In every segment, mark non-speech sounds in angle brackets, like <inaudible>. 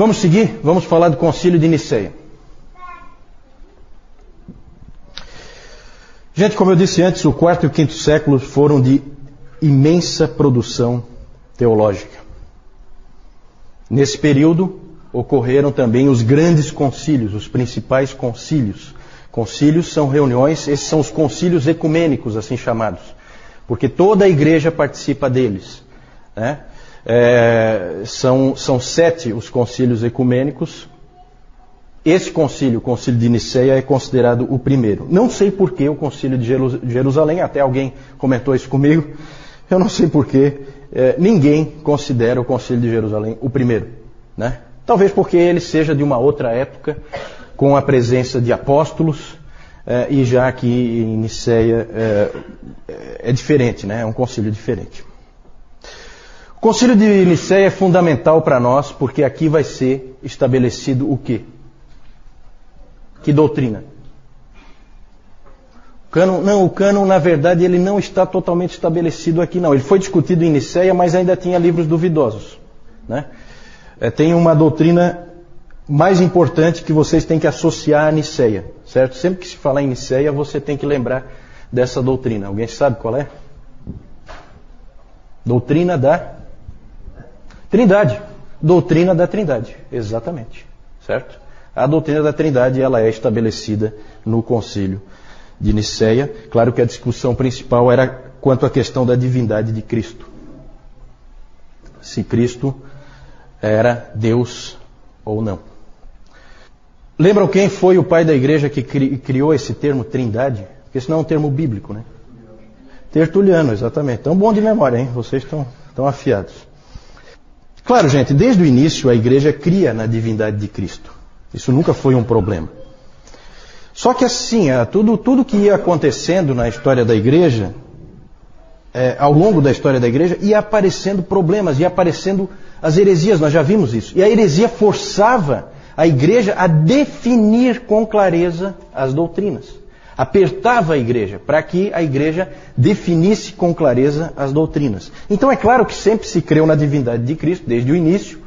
Vamos seguir? Vamos falar do concílio de Niceia. Gente, como eu disse antes, o quarto e o quinto século foram de imensa produção teológica. Nesse período ocorreram também os grandes concílios, os principais concílios. Concílios são reuniões, esses são os concílios ecumênicos, assim chamados, porque toda a igreja participa deles. Né? É, são, são sete os concílios ecumênicos. Esse concílio, o concílio de Niceia, é considerado o primeiro. Não sei por que o concílio de Jerusalém, até alguém comentou isso comigo, eu não sei por que é, ninguém considera o concílio de Jerusalém o primeiro. Né? Talvez porque ele seja de uma outra época, com a presença de apóstolos, é, e já que em Niceia é, é diferente, né? é um concílio diferente. O concílio de Nicéia é fundamental para nós, porque aqui vai ser estabelecido o quê? Que doutrina? O cânon, não, o cânon, na verdade, ele não está totalmente estabelecido aqui, não. Ele foi discutido em Nicéia, mas ainda tinha livros duvidosos. Né? É, tem uma doutrina mais importante que vocês têm que associar a Nicéia, certo? Sempre que se falar em Nicéia, você tem que lembrar dessa doutrina. Alguém sabe qual é? Doutrina da Trindade. Doutrina da Trindade, exatamente. Certo? A doutrina da Trindade ela é estabelecida no concílio de Nicéia. Claro que a discussão principal era quanto à questão da divindade de Cristo. Se Cristo era Deus ou não. Lembram quem foi o pai da igreja que criou esse termo trindade? Porque isso não é um termo bíblico, né? Tertuliano, exatamente. Então, bom de memória, hein? Vocês estão afiados. Claro, gente, desde o início a igreja cria na divindade de Cristo. Isso nunca foi um problema. Só que assim, tudo, tudo que ia acontecendo na história da igreja, é, ao longo da história da igreja, ia aparecendo problemas, ia aparecendo as heresias, nós já vimos isso. E a heresia forçava a igreja a definir com clareza as doutrinas apertava a igreja para que a igreja definisse com clareza as doutrinas. Então é claro que sempre se creu na divindade de Cristo desde o início,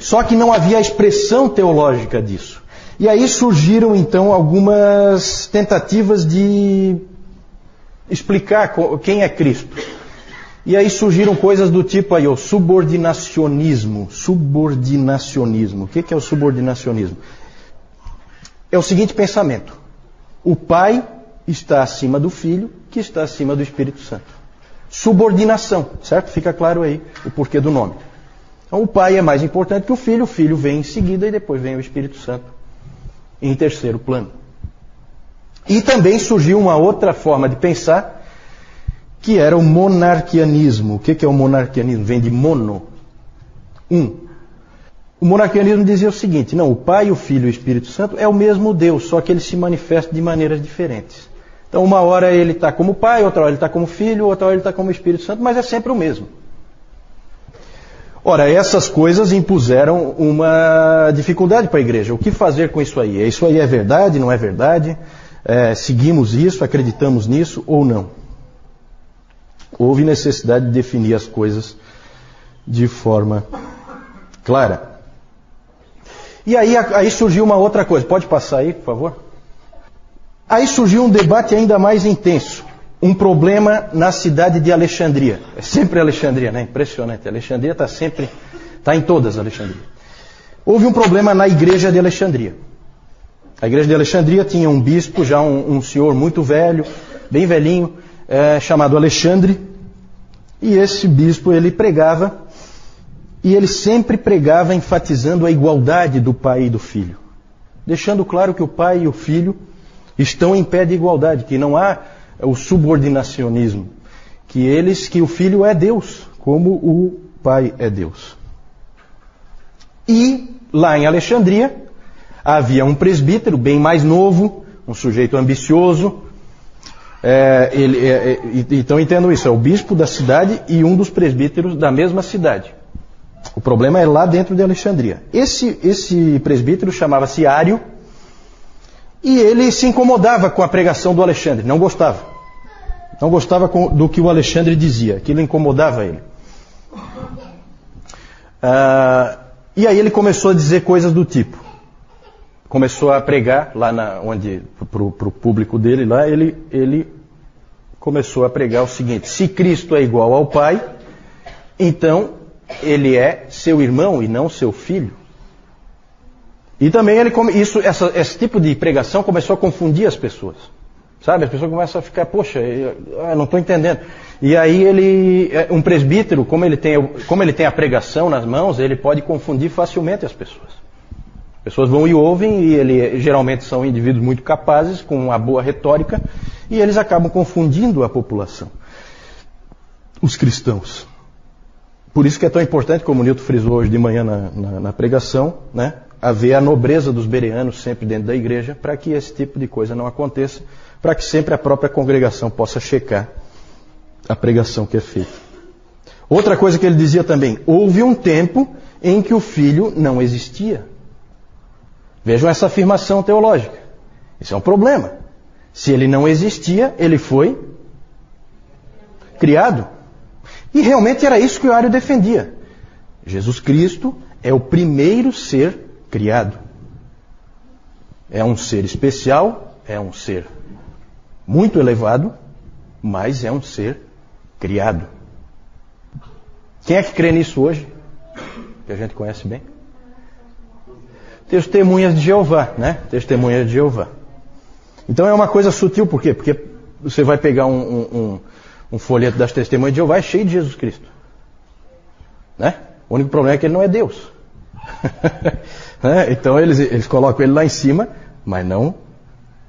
só que não havia expressão teológica disso. E aí surgiram então algumas tentativas de explicar quem é Cristo. E aí surgiram coisas do tipo aí, o subordinacionismo. Subordinacionismo. O que é o subordinacionismo? É o seguinte pensamento. O Pai está acima do Filho, que está acima do Espírito Santo. Subordinação, certo? Fica claro aí o porquê do nome. Então, o Pai é mais importante que o Filho, o Filho vem em seguida e depois vem o Espírito Santo em terceiro plano. E também surgiu uma outra forma de pensar, que era o monarquianismo. O que é o monarquianismo? Vem de mono, um. O monarquianismo dizia o seguinte: não, o Pai, o Filho e o Espírito Santo é o mesmo Deus, só que ele se manifesta de maneiras diferentes. Então, uma hora ele está como Pai, outra hora ele está como Filho, outra hora ele está como Espírito Santo, mas é sempre o mesmo. Ora, essas coisas impuseram uma dificuldade para a igreja. O que fazer com isso aí? Isso aí é verdade, não é verdade? É, seguimos isso, acreditamos nisso ou não? Houve necessidade de definir as coisas de forma clara. E aí, aí surgiu uma outra coisa. Pode passar aí, por favor? Aí surgiu um debate ainda mais intenso. Um problema na cidade de Alexandria. É sempre Alexandria, né? Impressionante. Alexandria está sempre, está em todas Alexandria. Houve um problema na igreja de Alexandria. A igreja de Alexandria tinha um bispo, já um, um senhor muito velho, bem velhinho, é, chamado Alexandre. E esse bispo ele pregava e ele sempre pregava enfatizando a igualdade do pai e do filho, deixando claro que o pai e o filho estão em pé de igualdade, que não há o subordinacionismo, que eles, que o filho é Deus, como o pai é Deus. E lá em Alexandria havia um presbítero bem mais novo, um sujeito ambicioso. É, ele, é, é, então entendo isso, é o bispo da cidade e um dos presbíteros da mesma cidade. O problema é lá dentro de Alexandria. Esse, esse presbítero chamava-se Ário e ele se incomodava com a pregação do Alexandre, não gostava. Não gostava do que o Alexandre dizia, aquilo incomodava ele. Ah, E aí ele começou a dizer coisas do tipo. Começou a pregar lá na, onde para o público dele lá, ele, ele começou a pregar o seguinte: se Cristo é igual ao Pai, então ele é seu irmão e não seu filho. E também ele isso, essa, esse tipo de pregação começou a confundir as pessoas. Sabe? As pessoas começam a ficar, poxa, eu, eu não estou entendendo. E aí ele, é, um presbítero, como ele, tem, como ele tem a pregação nas mãos, ele pode confundir facilmente as pessoas. As pessoas vão e ouvem, e ele geralmente são indivíduos muito capazes, com uma boa retórica, e eles acabam confundindo a população. Os cristãos. Por isso que é tão importante, como o Nilton frisou hoje de manhã na, na, na pregação, né, haver a nobreza dos bereanos sempre dentro da igreja, para que esse tipo de coisa não aconteça, para que sempre a própria congregação possa checar a pregação que é feita. Outra coisa que ele dizia também: houve um tempo em que o filho não existia. Vejam essa afirmação teológica. Isso é um problema. Se ele não existia, ele foi criado. E realmente era isso que o Ario defendia. Jesus Cristo é o primeiro ser criado. É um ser especial, é um ser muito elevado, mas é um ser criado. Quem é que crê nisso hoje? Que a gente conhece bem? Testemunhas de Jeová, né? Testemunhas de Jeová. Então é uma coisa sutil, por quê? Porque você vai pegar um, um, um folheto das testemunhas de Jeová, é cheio de Jesus Cristo. Né? O único problema é que ele não é Deus. <laughs> né? Então eles, eles colocam ele lá em cima, mas não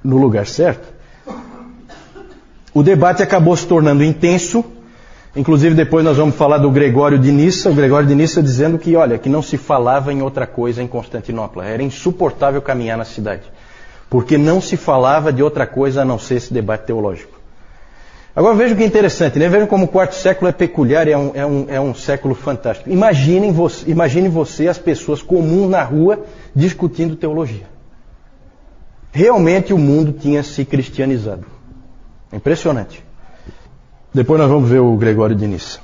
no lugar certo. O debate acabou se tornando intenso. Inclusive depois nós vamos falar do Gregório de Nissa, o Gregório de Nissa dizendo que, olha, que não se falava em outra coisa em Constantinopla. Era insuportável caminhar na cidade. Porque não se falava de outra coisa a não ser esse debate teológico. Agora vejam que interessante, né? Vejam como o quarto século é peculiar, é um, é um, é um século fantástico. Imaginem você, imagine você as pessoas comuns na rua discutindo teologia. Realmente o mundo tinha se cristianizado. Impressionante. Depois nós vamos ver o Gregório de Nissa.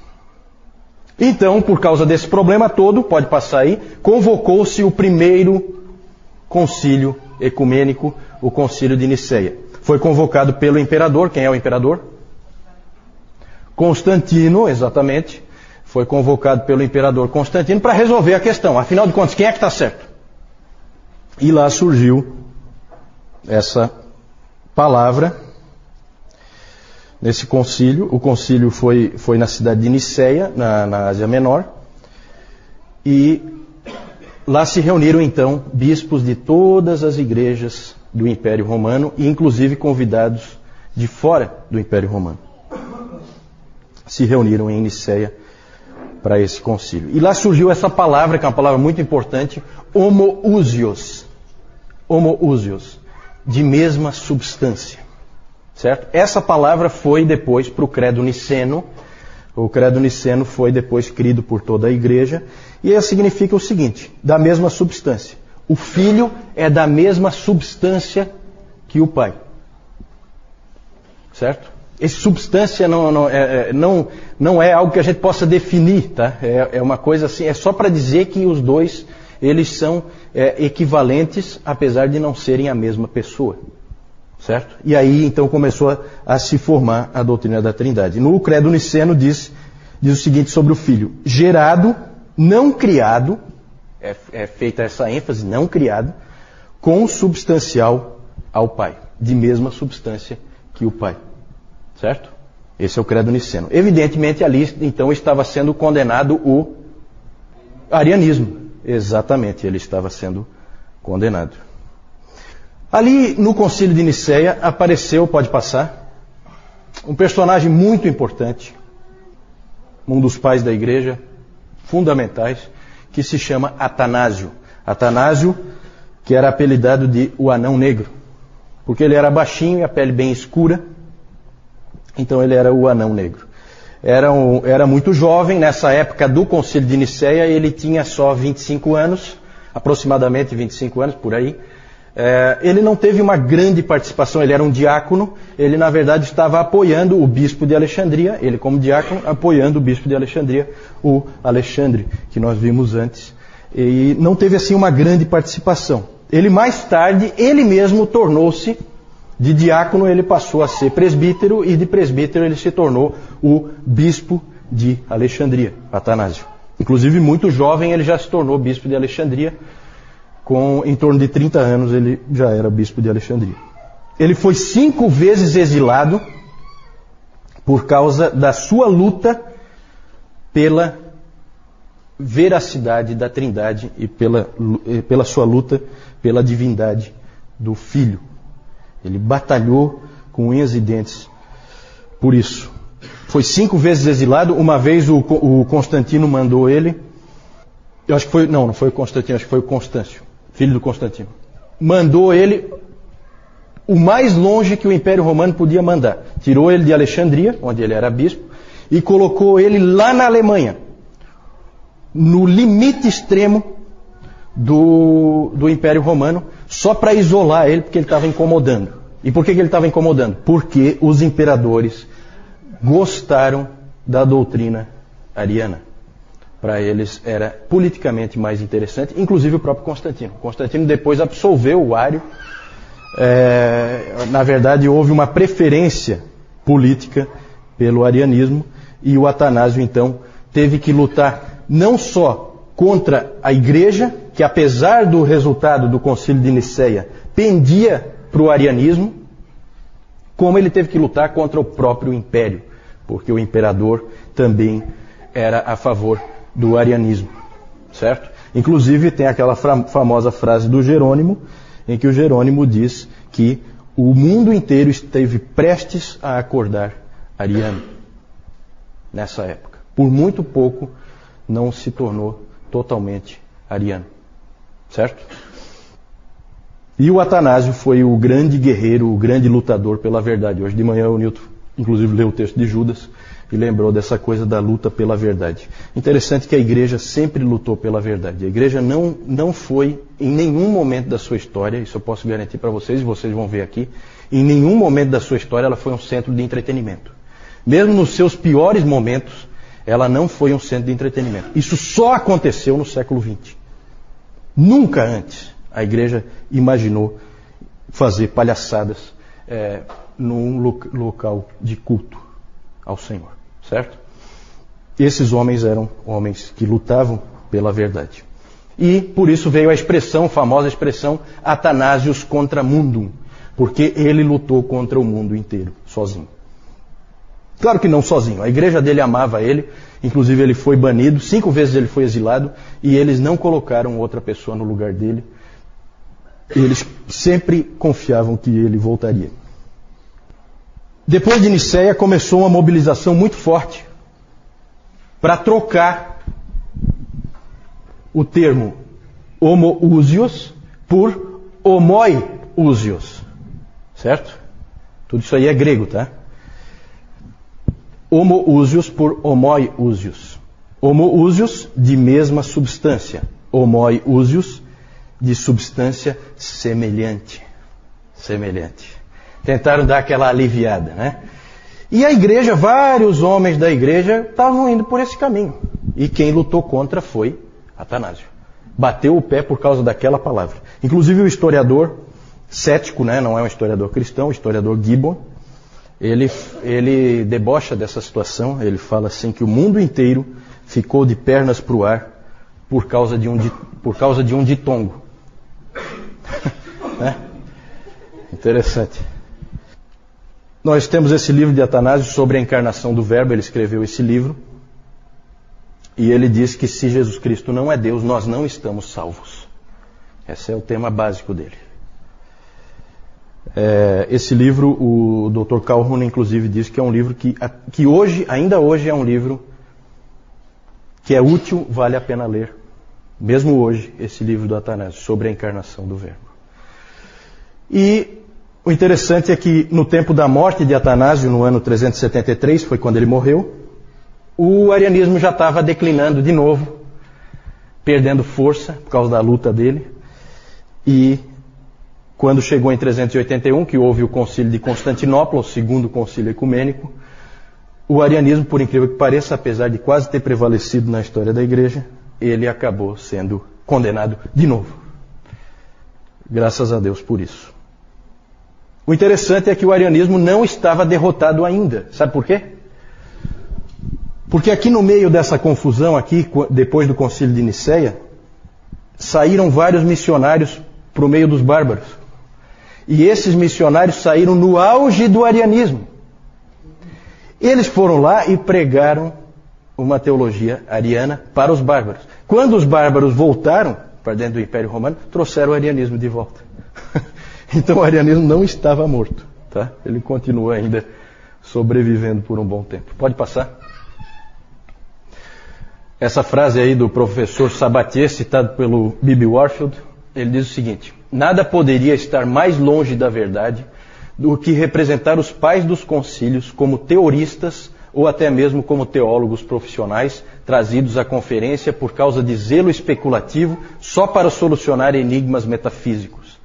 Então, por causa desse problema todo, pode passar aí, convocou-se o primeiro concílio ecumênico, o concílio de Niceia. Foi convocado pelo imperador, quem é o imperador? Constantino, exatamente, foi convocado pelo imperador Constantino para resolver a questão. Afinal de contas, quem é que está certo? E lá surgiu essa palavra nesse concílio. O concílio foi, foi na cidade de Niceia, na, na Ásia Menor. E lá se reuniram então bispos de todas as igrejas do Império Romano, e inclusive convidados de fora do Império Romano se reuniram em Niceia para esse concílio. E lá surgiu essa palavra, que é uma palavra muito importante, homoousios. Homoousios, de mesma substância. Certo? Essa palavra foi depois para o credo niceno. O credo niceno foi depois crido por toda a igreja. E ela significa o seguinte: da mesma substância. O filho é da mesma substância que o pai. Certo? Esse substância não, não, é, é, não, não é algo que a gente possa definir, tá? É, é uma coisa assim, é só para dizer que os dois, eles são é, equivalentes, apesar de não serem a mesma pessoa. Certo? E aí então começou a, a se formar a doutrina da Trindade. No Credo Niceno diz, diz o seguinte sobre o Filho: gerado, não criado, é, é feita essa ênfase, não criado, consubstancial ao Pai, de mesma substância que o Pai. Certo? Esse é o credo niceno. Evidentemente, ali então estava sendo condenado o arianismo. Exatamente, ele estava sendo condenado. Ali no concílio de Nicéia apareceu, pode passar, um personagem muito importante, um dos pais da igreja, fundamentais, que se chama Atanásio. Atanásio, que era apelidado de o anão negro, porque ele era baixinho e a pele bem escura, então ele era o anão negro. Era, um, era muito jovem, nessa época do concílio de Nicéia, ele tinha só 25 anos, aproximadamente 25 anos, por aí. É, ele não teve uma grande participação, ele era um diácono, ele na verdade estava apoiando o bispo de Alexandria, ele como diácono apoiando o bispo de Alexandria, o Alexandre, que nós vimos antes e não teve assim uma grande participação. Ele mais tarde, ele mesmo tornou-se de diácono, ele passou a ser presbítero e de presbítero ele se tornou o bispo de Alexandria, Atanásio. Inclusive muito jovem ele já se tornou bispo de Alexandria, com em torno de 30 anos ele já era bispo de Alexandria. Ele foi cinco vezes exilado por causa da sua luta pela veracidade da Trindade e pela, pela sua luta pela divindade do Filho. Ele batalhou com unhas e dentes por isso. Foi cinco vezes exilado. Uma vez o, o Constantino mandou ele. Eu acho que foi. Não, não foi o Constantino, acho que foi o Constâncio, filho do Constantino. Mandou ele o mais longe que o Império Romano podia mandar. Tirou ele de Alexandria, onde ele era bispo, e colocou ele lá na Alemanha, no limite extremo do, do Império Romano, só para isolar ele, porque ele estava incomodando. E por que, que ele estava incomodando? Porque os imperadores gostaram da doutrina ariana. Para eles era politicamente mais interessante, inclusive o próprio Constantino. Constantino depois absolveu o Ário. É, na verdade, houve uma preferência política pelo arianismo e o Atanásio, então, teve que lutar não só contra a igreja, que apesar do resultado do concílio de Nicéia, pendia para o arianismo, como ele teve que lutar contra o próprio império, porque o imperador também era a favor do arianismo, certo? Inclusive tem aquela famosa frase do Jerônimo, em que o Jerônimo diz que o mundo inteiro esteve prestes a acordar ariano nessa época. Por muito pouco não se tornou totalmente ariano. Certo? E o Atanásio foi o grande guerreiro, o grande lutador pela verdade. Hoje de manhã o Newton, inclusive, leu o texto de Judas e lembrou dessa coisa da luta pela verdade. Interessante que a igreja sempre lutou pela verdade. A igreja não, não foi, em nenhum momento da sua história, isso eu posso garantir para vocês, e vocês vão ver aqui, em nenhum momento da sua história ela foi um centro de entretenimento. Mesmo nos seus piores momentos, ela não foi um centro de entretenimento. Isso só aconteceu no século XX. Nunca antes a igreja imaginou fazer palhaçadas é, num local de culto ao Senhor, certo? Esses homens eram homens que lutavam pela verdade. E por isso veio a expressão, a famosa expressão, Atanásios contra mundum, porque ele lutou contra o mundo inteiro, sozinho. Claro que não sozinho. A igreja dele amava ele, inclusive ele foi banido, cinco vezes ele foi exilado, e eles não colocaram outra pessoa no lugar dele. Eles sempre confiavam que ele voltaria. Depois de Nicéia começou uma mobilização muito forte para trocar o termo homoousios por homoiousios. Certo? Tudo isso aí é grego, tá? Homoúsios por homoiúsios. Homoúsios de mesma substância. Homoiúsios de substância semelhante. Semelhante. Tentaram dar aquela aliviada, né? E a igreja, vários homens da igreja estavam indo por esse caminho. E quem lutou contra foi Atanásio. Bateu o pé por causa daquela palavra. Inclusive o historiador cético, né, não é um historiador cristão, o historiador Gibbon, ele, ele debocha dessa situação, ele fala assim que o mundo inteiro ficou de pernas para o ar por causa de um, por causa de um ditongo. <laughs> né? Interessante. Nós temos esse livro de Atanásio sobre a encarnação do Verbo, ele escreveu esse livro. E ele diz que se Jesus Cristo não é Deus, nós não estamos salvos. Esse é o tema básico dele. É, esse livro, o Dr. Calhoun, inclusive, diz que é um livro que, que hoje, ainda hoje, é um livro que é útil, vale a pena ler. Mesmo hoje, esse livro do Atanásio, sobre a encarnação do Verbo. E o interessante é que no tempo da morte de Atanásio, no ano 373, foi quando ele morreu, o arianismo já estava declinando de novo, perdendo força por causa da luta dele. E quando chegou em 381, que houve o concílio de Constantinopla, o segundo concílio ecumênico, o arianismo, por incrível que pareça, apesar de quase ter prevalecido na história da igreja, ele acabou sendo condenado de novo. Graças a Deus por isso. O interessante é que o arianismo não estava derrotado ainda. Sabe por quê? Porque aqui no meio dessa confusão aqui, depois do concílio de Nicéia, saíram vários missionários para o meio dos bárbaros. E esses missionários saíram no auge do arianismo. Eles foram lá e pregaram uma teologia ariana para os bárbaros. Quando os bárbaros voltaram para dentro do Império Romano, trouxeram o arianismo de volta. <laughs> então o arianismo não estava morto, tá? Ele continua ainda sobrevivendo por um bom tempo. Pode passar? Essa frase aí do professor Sabatier, citado pelo Bibi Warfield, ele diz o seguinte: Nada poderia estar mais longe da verdade do que representar os pais dos concílios como teoristas ou até mesmo como teólogos profissionais trazidos à conferência por causa de zelo especulativo só para solucionar enigmas metafísicos.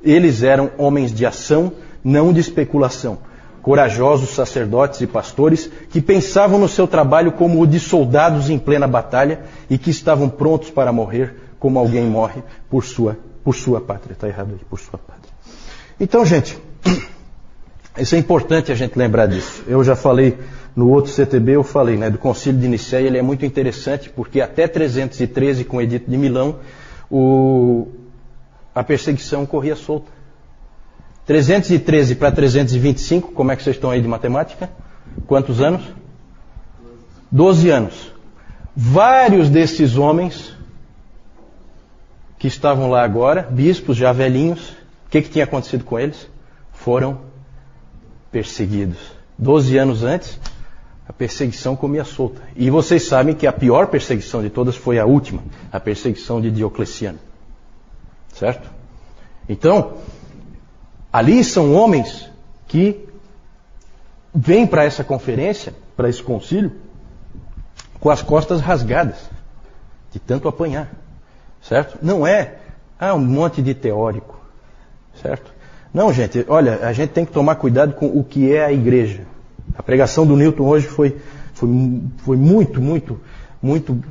Eles eram homens de ação, não de especulação. Corajosos sacerdotes e pastores que pensavam no seu trabalho como o de soldados em plena batalha e que estavam prontos para morrer como alguém morre por sua, por sua pátria. Está errado aí, por sua pátria. Então, gente, <clears throat> isso é importante a gente lembrar disso. Eu já falei no outro CTB, eu falei, né, do Concílio de Nicéia, ele é muito interessante porque até 313, com o Edito de Milão, o, a perseguição corria solta. 313 para 325, como é que vocês estão aí de matemática? Quantos anos? Doze anos. Vários desses homens que estavam lá agora, bispos já velhinhos, o que, que tinha acontecido com eles? Foram perseguidos. Doze anos antes, a perseguição comia solta. E vocês sabem que a pior perseguição de todas foi a última, a perseguição de Diocleciano. Certo? Então, ali são homens que vêm para essa conferência, para esse concílio, com as costas rasgadas, de tanto apanhar. Certo? Não é ah, um monte de teórico. Certo? Não, gente, olha, a gente tem que tomar cuidado com o que é a igreja. A pregação do Newton hoje foi, foi, foi muito, muito, muito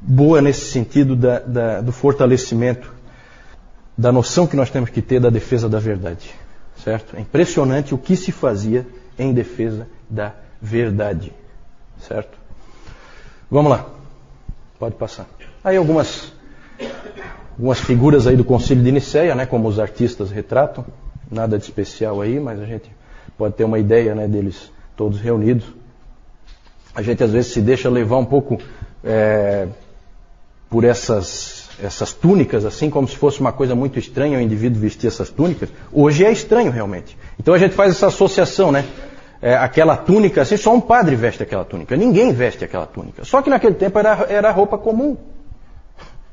boa nesse sentido da, da, do fortalecimento da noção que nós temos que ter da defesa da verdade. Certo? É impressionante o que se fazia em defesa da verdade. Certo? Vamos lá. Pode passar. Aí algumas, algumas figuras aí do Concílio de Nicéia, né, como os artistas retratam. Nada de especial aí, mas a gente pode ter uma ideia né, deles todos reunidos. A gente às vezes se deixa levar um pouco é, por essas, essas túnicas, assim como se fosse uma coisa muito estranha o indivíduo vestir essas túnicas. Hoje é estranho realmente. Então a gente faz essa associação, né? É, aquela túnica, assim, só um padre veste aquela túnica. Ninguém veste aquela túnica. Só que naquele tempo era, era roupa comum.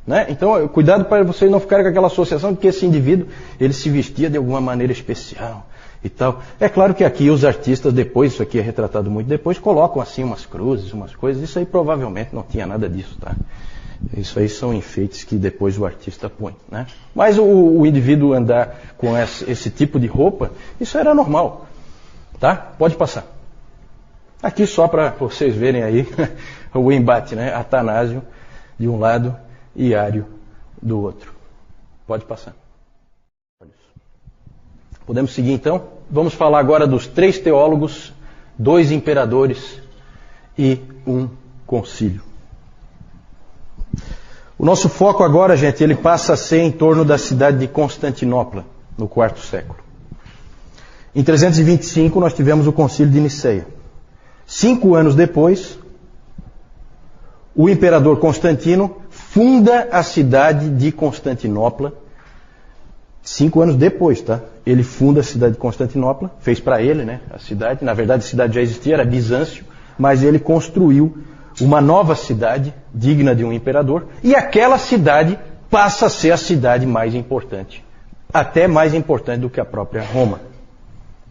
Né? Então, cuidado para vocês não ficarem com aquela associação de que esse indivíduo ele se vestia de alguma maneira especial e tal. É claro que aqui os artistas, depois, isso aqui é retratado muito depois, colocam assim umas cruzes, umas coisas. Isso aí provavelmente não tinha nada disso, tá? Isso aí são enfeites que depois o artista põe, né? Mas o, o indivíduo andar com esse, esse, tipo de roupa, isso era normal, tá? Pode passar. Aqui só para vocês verem aí <laughs> o embate, né? Atanásio de um lado e Ário do outro. Pode passar. Podemos seguir então? Vamos falar agora dos três teólogos, dois imperadores e um concílio. O nosso foco agora, gente, ele passa a ser em torno da cidade de Constantinopla, no quarto século. Em 325 nós tivemos o concílio de Niceia. Cinco anos depois, o imperador Constantino funda a cidade de Constantinopla Cinco anos depois, tá? Ele funda a cidade de Constantinopla, fez para ele, né? A cidade. Na verdade, a cidade já existia, era Bizâncio, mas ele construiu uma nova cidade digna de um imperador, e aquela cidade passa a ser a cidade mais importante, até mais importante do que a própria Roma,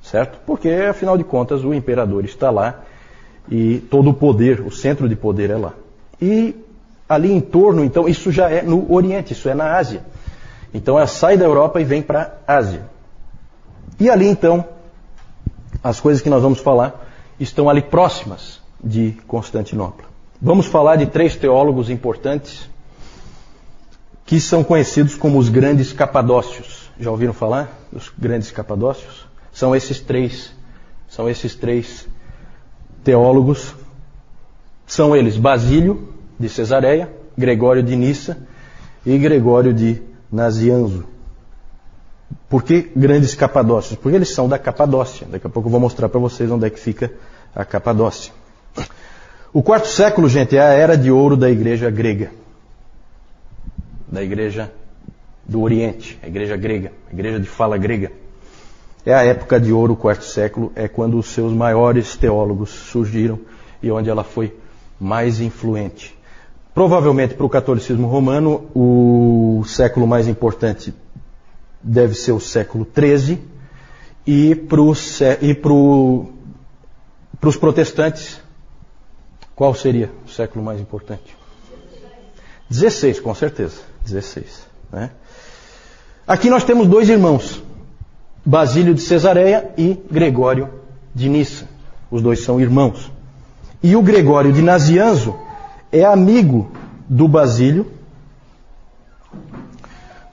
certo? Porque afinal de contas o imperador está lá e todo o poder, o centro de poder é lá. E ali em torno, então, isso já é no Oriente, isso é na Ásia. Então ela sai da Europa e vem para a Ásia. E ali então, as coisas que nós vamos falar estão ali próximas de Constantinopla. Vamos falar de três teólogos importantes que são conhecidos como os grandes capadócios. Já ouviram falar dos grandes capadócios? São esses três, são esses três teólogos. São eles Basílio de Cesareia, Gregório de Nissa e Gregório de Nazianzo. Por que grandes capadócios? Porque eles são da Capadócia. Daqui a pouco eu vou mostrar para vocês onde é que fica a Capadócia. O quarto século, gente, é a era de ouro da igreja grega. Da igreja do Oriente, a igreja grega, a igreja de fala grega. É a época de ouro, o quarto século, é quando os seus maiores teólogos surgiram e onde ela foi mais influente. Provavelmente para o catolicismo romano, o século mais importante deve ser o século XIII, e para os protestantes, qual seria o século mais importante? 16, com certeza. 16. Né? Aqui nós temos dois irmãos, Basílio de Cesareia e Gregório de Nissa. Os dois são irmãos. E o Gregório de Nazianzo é amigo do Basílio.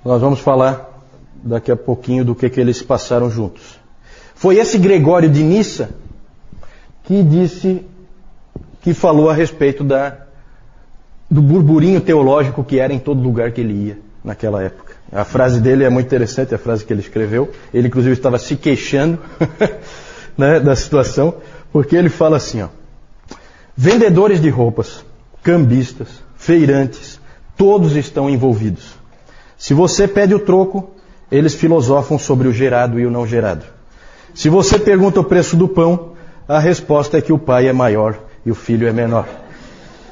Nós vamos falar daqui a pouquinho do que, que eles passaram juntos. Foi esse Gregório de Nissa que disse, que falou a respeito da, do burburinho teológico que era em todo lugar que ele ia naquela época. A frase dele é muito interessante, a frase que ele escreveu. Ele, inclusive, estava se queixando <laughs> né, da situação, porque ele fala assim: ó, vendedores de roupas, cambistas, feirantes, todos estão envolvidos. Se você pede o troco, eles filosofam sobre o gerado e o não gerado. Se você pergunta o preço do pão, a resposta é que o pai é maior e o filho é menor.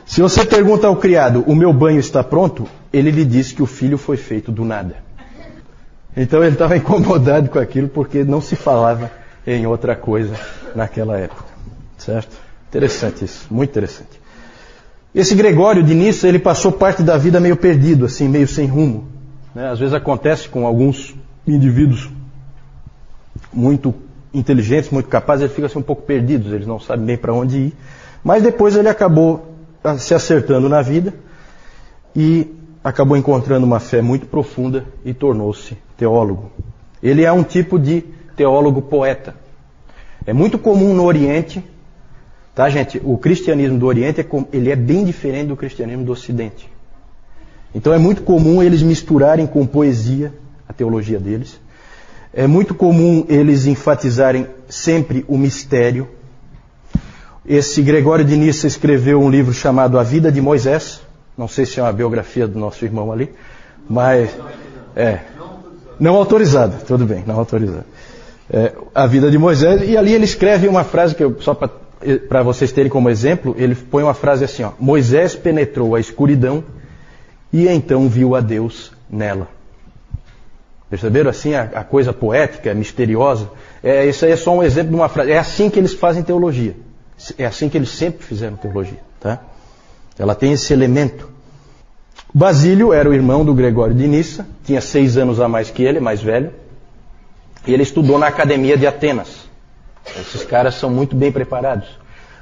Se você pergunta ao criado, o meu banho está pronto? Ele lhe diz que o filho foi feito do nada. Então ele estava <laughs> incomodado com aquilo porque não se falava em outra coisa naquela época. Certo? Interessante isso, muito interessante. Esse Gregório de Nissa, ele passou parte da vida meio perdido, assim, meio sem rumo. Né? Às vezes acontece com alguns indivíduos muito inteligentes, muito capazes, eles ficam assim, um pouco perdidos, eles não sabem bem para onde ir. Mas depois ele acabou se acertando na vida e acabou encontrando uma fé muito profunda e tornou-se teólogo. Ele é um tipo de teólogo poeta. É muito comum no Oriente, tá gente? O cristianismo do Oriente é, ele é bem diferente do cristianismo do Ocidente. Então é muito comum eles misturarem com poesia a teologia deles. É muito comum eles enfatizarem sempre o mistério, esse Gregório de Nissa escreveu um livro chamado A Vida de Moisés. Não sei se é uma biografia do nosso irmão ali, mas é não autorizada, tudo bem, não autorizada. É, a Vida de Moisés e ali ele escreve uma frase que eu, só para vocês terem como exemplo, ele põe uma frase assim: ó, Moisés penetrou a escuridão e então viu a Deus nela. Perceberam assim a, a coisa poética, misteriosa? É, isso aí é só um exemplo de uma frase. É assim que eles fazem teologia. É assim que eles sempre fizeram teologia. Tá? Ela tem esse elemento. Basílio era o irmão do Gregório de Nissa, tinha seis anos a mais que ele, mais velho, e ele estudou na Academia de Atenas. Esses caras são muito bem preparados.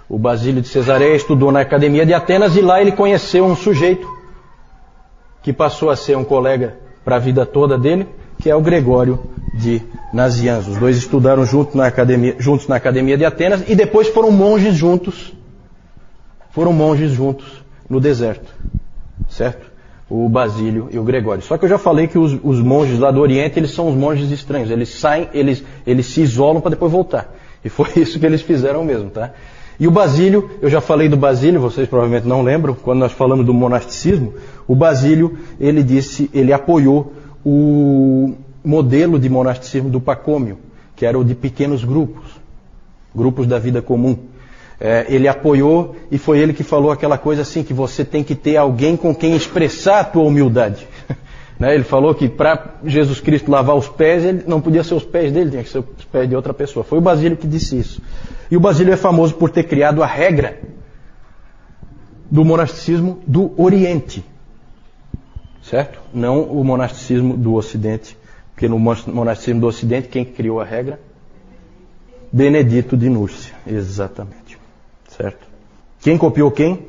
O Basílio de Cesareia estudou na Academia de Atenas e lá ele conheceu um sujeito que passou a ser um colega para a vida toda dele, que é o Gregório de Nazianzo. Os dois estudaram junto na academia, juntos na Academia de Atenas e depois foram monges juntos. Foram monges juntos no deserto. Certo? O Basílio e o Gregório. Só que eu já falei que os, os monges lá do Oriente, eles são os monges estranhos. Eles saem, eles, eles se isolam para depois voltar. E foi <laughs> isso que eles fizeram mesmo, tá? E o Basílio, eu já falei do Basílio, vocês provavelmente não lembram, quando nós falamos do monasticismo, o Basílio, ele disse, ele apoiou o modelo de monasticismo do Pacômio, que era o de pequenos grupos, grupos da vida comum. É, ele apoiou e foi ele que falou aquela coisa assim, que você tem que ter alguém com quem expressar a tua humildade. Né? Ele falou que para Jesus Cristo lavar os pés, ele não podia ser os pés dele, tinha que ser os pés de outra pessoa. Foi o Basílio que disse isso. E o Basílio é famoso por ter criado a regra do monasticismo do Oriente certo? Não o monasticismo do Ocidente, porque no monasticismo do Ocidente, quem criou a regra? Benedito de Núrcia, exatamente, certo? Quem copiou quem?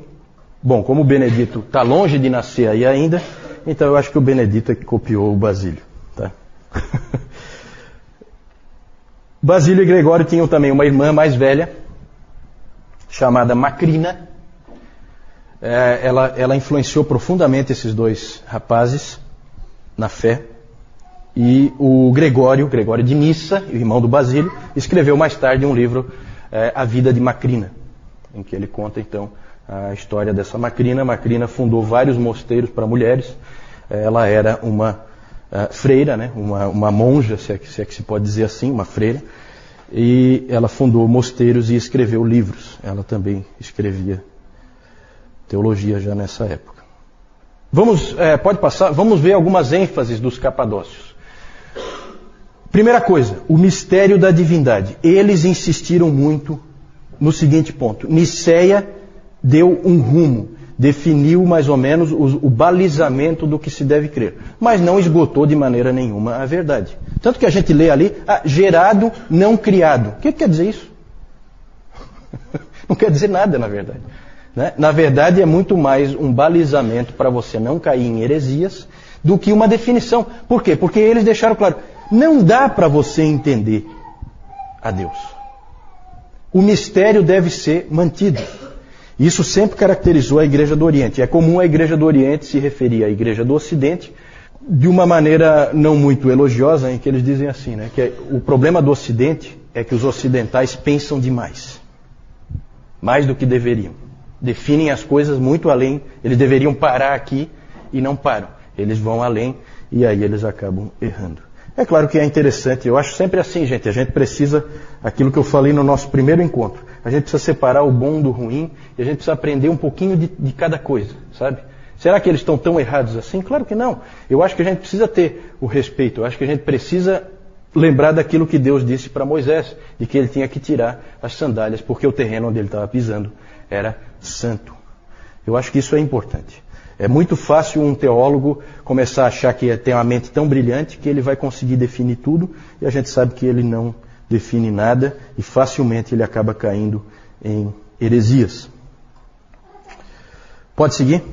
Bom, como Benedito está longe de nascer aí ainda, Então eu acho que o Benedito é que copiou o Basílio. Tá? <laughs> Basílio e Gregório tinham também uma irmã mais velha, chamada Macrina. É, ela, ela influenciou profundamente esses dois rapazes na fé. E o Gregório, Gregório de Nissa, irmão do Basílio, escreveu mais tarde um livro, é, A Vida de Macrina, em que ele conta então a história dessa Macrina. Macrina fundou vários mosteiros para mulheres. Ela era uma uh, freira, né? uma, uma monja, se é, que, se é que se pode dizer assim, uma freira. E ela fundou mosteiros e escreveu livros. Ela também escrevia teologia já nessa época. Vamos, é, pode passar, vamos ver algumas ênfases dos capadócios. Primeira coisa, o mistério da divindade. Eles insistiram muito no seguinte ponto: Niceia deu um rumo, definiu mais ou menos o, o, balizamento do que se deve crer, mas não esgotou de maneira nenhuma a verdade. Tanto que a gente lê ali, ah, gerado, não criado. O que quer dizer isso? <laughs> não quer dizer nada, na verdade. Né? Na verdade, é muito mais um balizamento para você não cair em heresias do que uma definição. Por quê? Porque eles deixaram claro, não dá para você entender a Deus. O mistério deve ser mantido. Isso sempre caracterizou a Igreja do Oriente. É comum a Igreja do Oriente se referir à Igreja do Ocidente de uma maneira não muito elogiosa, em que eles dizem assim, né, que é, o problema do Ocidente é que os ocidentais pensam demais, mais do que deveriam. Definem as coisas muito além, eles deveriam parar aqui e não param. Eles vão além e aí eles acabam errando. É claro que é interessante, eu acho sempre assim, gente. A gente precisa, aquilo que eu falei no nosso primeiro encontro, a gente precisa separar o bom do ruim e a gente precisa aprender um pouquinho de, de cada coisa, sabe? Será que eles estão tão errados assim? Claro que não. Eu acho que a gente precisa ter o respeito, eu acho que a gente precisa lembrar daquilo que Deus disse para Moisés, de que ele tinha que tirar as sandálias, porque o terreno onde ele estava pisando era santo. Eu acho que isso é importante. É muito fácil um teólogo começar a achar que tem uma mente tão brilhante que ele vai conseguir definir tudo e a gente sabe que ele não define nada e facilmente ele acaba caindo em heresias. Pode seguir?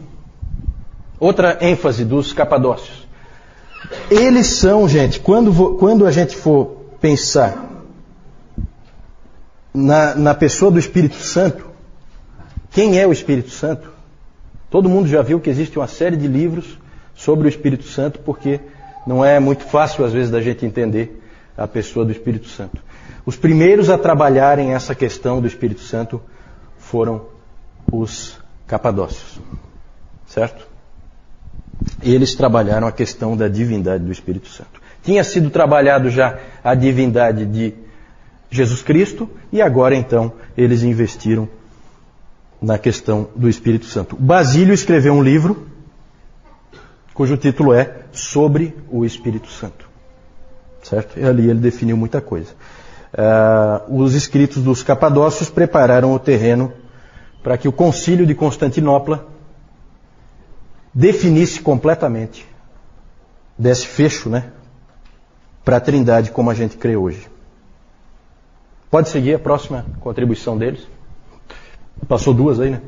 Outra ênfase dos capadócios. Eles são, gente, quando, quando a gente for pensar na, na pessoa do Espírito Santo, quem é o Espírito Santo? Todo mundo já viu que existe uma série de livros sobre o Espírito Santo, porque não é muito fácil às vezes da gente entender a pessoa do Espírito Santo. Os primeiros a trabalharem essa questão do Espírito Santo foram os capadócios. Certo? Eles trabalharam a questão da divindade do Espírito Santo. Tinha sido trabalhado já a divindade de Jesus Cristo e agora então eles investiram na questão do Espírito Santo. Basílio escreveu um livro cujo título é Sobre o Espírito Santo. Certo? E ali ele definiu muita coisa. Uh, os escritos dos capadócios prepararam o terreno para que o concílio de Constantinopla definisse completamente, desse fecho, né, para a trindade como a gente crê hoje. Pode seguir a próxima contribuição deles? Passou duas aí, né?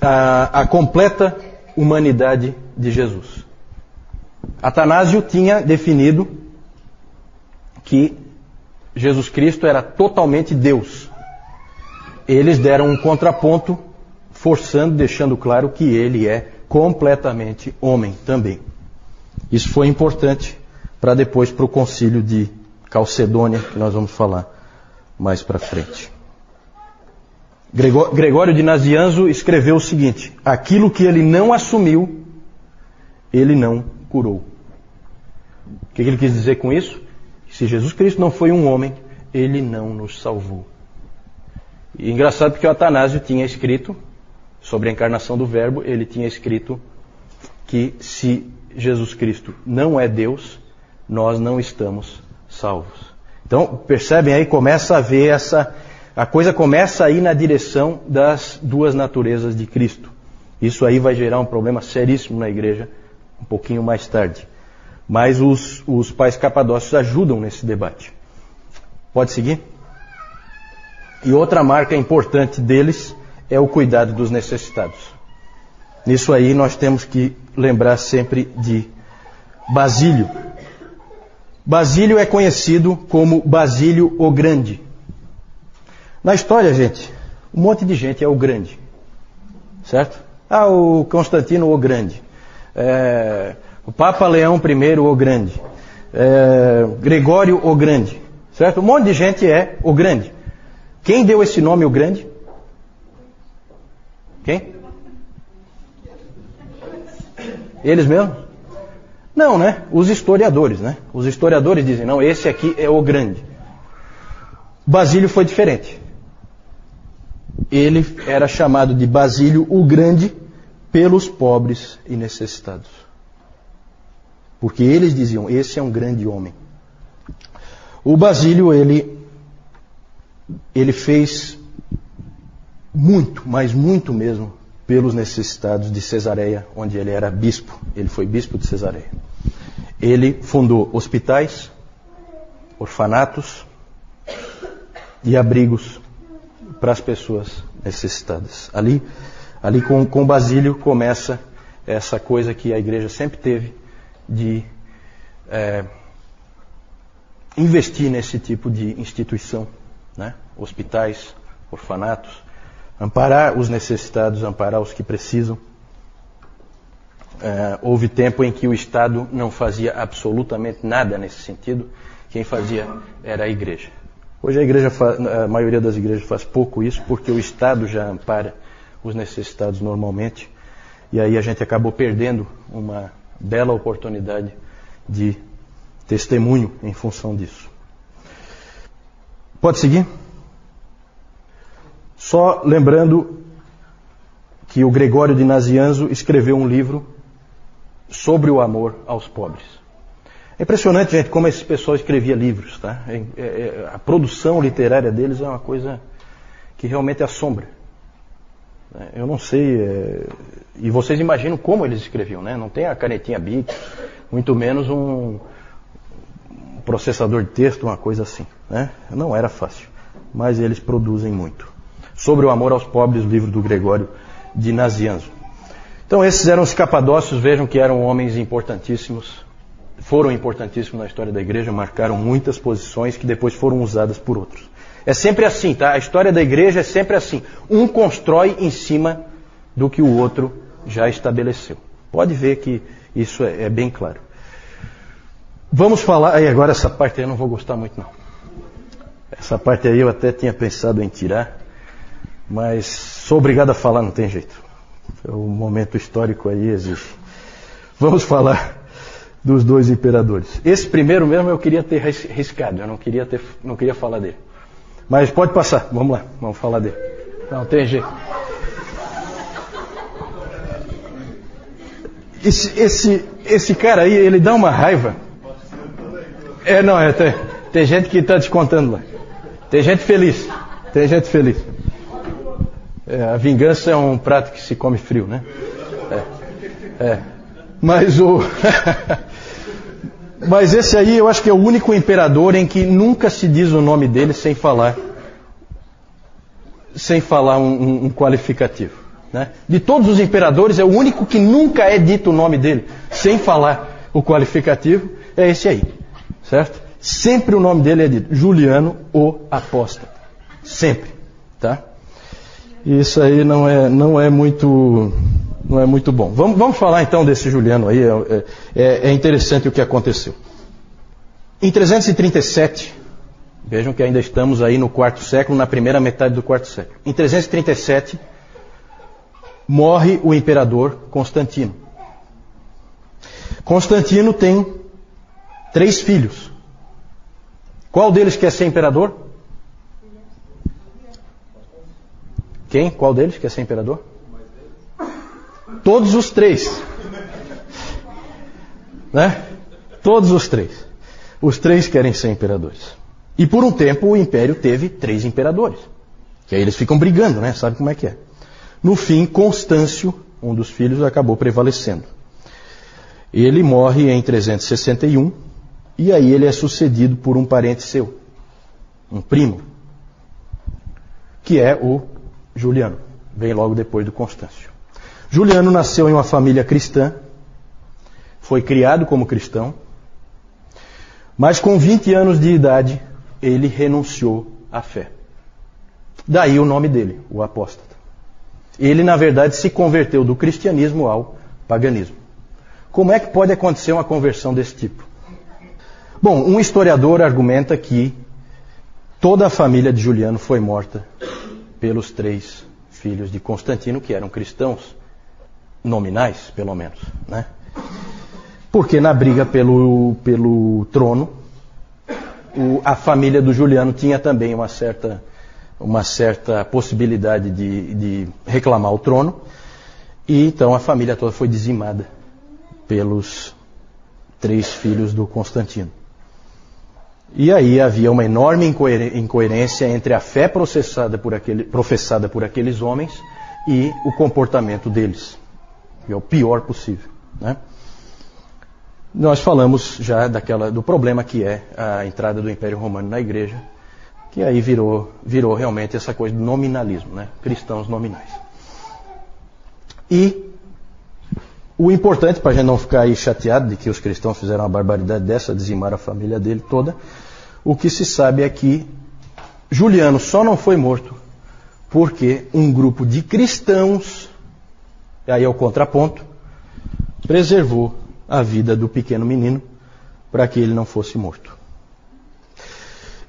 A, a completa humanidade de Jesus. Atanásio tinha definido que Jesus Cristo era totalmente Deus. Eles deram um contraponto, forçando, deixando claro que ele é completamente homem também. Isso foi importante para depois para o concílio de Calcedônia, que nós vamos falar mais para frente. Gregório de Nazianzo escreveu o seguinte: aquilo que ele não assumiu, ele não curou. O que ele quis dizer com isso? Se Jesus Cristo não foi um homem, ele não nos salvou. E engraçado porque o Atanásio tinha escrito sobre a encarnação do Verbo, ele tinha escrito que se Jesus Cristo não é Deus, nós não estamos salvos. Então, percebem aí, começa a haver essa a coisa começa a ir na direção das duas naturezas de Cristo. Isso aí vai gerar um problema seríssimo na igreja um pouquinho mais tarde. Mas os, os pais capadócios ajudam nesse debate. Pode seguir? E outra marca importante deles é o cuidado dos necessitados. Nisso aí nós temos que lembrar sempre de Basílio. Basílio é conhecido como Basílio o Grande. Na história, gente, um monte de gente é o Grande. Certo? Ah, o Constantino o Grande. É, o Papa Leão I o Grande. É, Gregório o Grande. Certo? Um monte de gente é o Grande. Quem deu esse nome, o Grande? Quem? Eles mesmos? Não, né? Os historiadores, né? Os historiadores dizem, não, esse aqui é o grande. Basílio foi diferente. Ele era chamado de Basílio o Grande pelos pobres e necessitados. Porque eles diziam, esse é um grande homem. O Basílio, ele, ele fez muito, mas muito mesmo, pelos necessitados de Cesareia, onde ele era bispo. Ele foi bispo de Cesareia. Ele fundou hospitais, orfanatos e abrigos para as pessoas necessitadas. Ali, ali com, com Basílio começa essa coisa que a igreja sempre teve de é, investir nesse tipo de instituição, né? hospitais, orfanatos, amparar os necessitados, amparar os que precisam. É, houve tempo em que o Estado não fazia absolutamente nada nesse sentido, quem fazia era a igreja. Hoje a, igreja a maioria das igrejas faz pouco isso, porque o Estado já ampara os necessitados normalmente, e aí a gente acabou perdendo uma bela oportunidade de testemunho em função disso. Pode seguir? Só lembrando que o Gregório de Nazianzo escreveu um livro sobre o amor aos pobres. É impressionante, gente, como esse pessoal escrevia livros, tá? É, é, é, a produção literária deles é uma coisa que realmente assombra. Eu não sei, é... e vocês imaginam como eles escreviam, né? Não tem a canetinha Bic, muito menos um processador de texto, uma coisa assim, né? Não era fácil, mas eles produzem muito sobre o amor aos pobres, o livro do Gregório de Nazianzo. Então esses eram os capadócios, vejam que eram homens importantíssimos, foram importantíssimos na história da igreja, marcaram muitas posições que depois foram usadas por outros. É sempre assim, tá? A história da igreja é sempre assim. Um constrói em cima do que o outro já estabeleceu. Pode ver que isso é, é bem claro. Vamos falar, aí agora essa parte aí eu não vou gostar muito não. Essa parte aí eu até tinha pensado em tirar, mas sou obrigado a falar, não tem jeito. O momento histórico aí existe. Vamos falar dos dois imperadores. Esse primeiro mesmo eu queria ter riscado, eu não queria, ter, não queria falar dele. Mas pode passar, vamos lá, vamos falar dele. Não tem jeito. Esse, esse, esse cara aí, ele dá uma raiva. É, não, é, tem, tem gente que está descontando lá. Tem gente feliz. Tem gente feliz. É, a vingança é um prato que se come frio, né? É. é. Mas o. <laughs> Mas esse aí eu acho que é o único imperador em que nunca se diz o nome dele sem falar sem falar um, um, um qualificativo. Né? De todos os imperadores, é o único que nunca é dito o nome dele sem falar o qualificativo, é esse aí. Certo? Sempre o nome dele é dito. Juliano o Apóstolo. Sempre. Tá? Isso aí não é, não é muito não é muito bom. Vamos, vamos falar então desse Juliano aí. É, é, é interessante o que aconteceu. Em 337, vejam que ainda estamos aí no quarto século, na primeira metade do quarto século. Em 337, morre o imperador Constantino. Constantino tem três filhos. Qual deles quer ser imperador? Quem? Qual deles quer ser imperador? Todos os três. Né? Todos os três. Os três querem ser imperadores. E por um tempo o império teve três imperadores. Que aí eles ficam brigando, né? Sabe como é que é? No fim, Constâncio, um dos filhos, acabou prevalecendo. Ele morre em 361 e aí ele é sucedido por um parente seu, um primo, que é o Juliano. Vem logo depois do Constâncio. Juliano nasceu em uma família cristã, foi criado como cristão, mas com 20 anos de idade ele renunciou à fé. Daí o nome dele, o apóstata. Ele, na verdade, se converteu do cristianismo ao paganismo. Como é que pode acontecer uma conversão desse tipo? Bom, um historiador argumenta que toda a família de Juliano foi morta pelos três filhos de Constantino, que eram cristãos, nominais, pelo menos. Né? Porque na briga pelo, pelo trono, o, a família do Juliano tinha também uma certa, uma certa possibilidade de, de reclamar o trono, e então a família toda foi dizimada pelos três filhos do Constantino. E aí havia uma enorme incoerência entre a fé por aquele, professada por aqueles homens e o comportamento deles. E é o pior possível. Né? Nós falamos já daquela, do problema que é a entrada do Império Romano na igreja, que aí virou, virou realmente essa coisa do nominalismo, né? cristãos nominais. E o importante, para a gente não ficar aí chateado de que os cristãos fizeram uma barbaridade dessa, dizimar a família dele toda, o que se sabe é que Juliano só não foi morto porque um grupo de cristãos, e aí é o contraponto, preservou a vida do pequeno menino para que ele não fosse morto.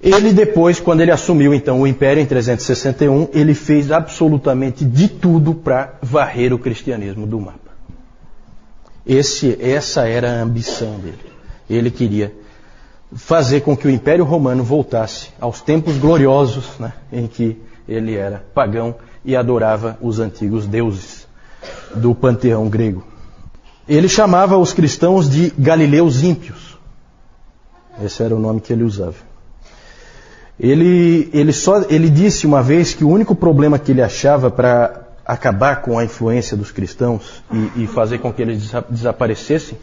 Ele depois, quando ele assumiu então o império em 361, ele fez absolutamente de tudo para varrer o cristianismo do mapa. Esse, essa era a ambição dele. Ele queria fazer com que o Império Romano voltasse aos tempos gloriosos né, em que ele era pagão e adorava os antigos deuses do panteão grego. Ele chamava os cristãos de galileus ímpios. Esse era o nome que ele usava. Ele, ele, só, ele disse uma vez que o único problema que ele achava para acabar com a influência dos cristãos e, e fazer com que eles desaparecessem,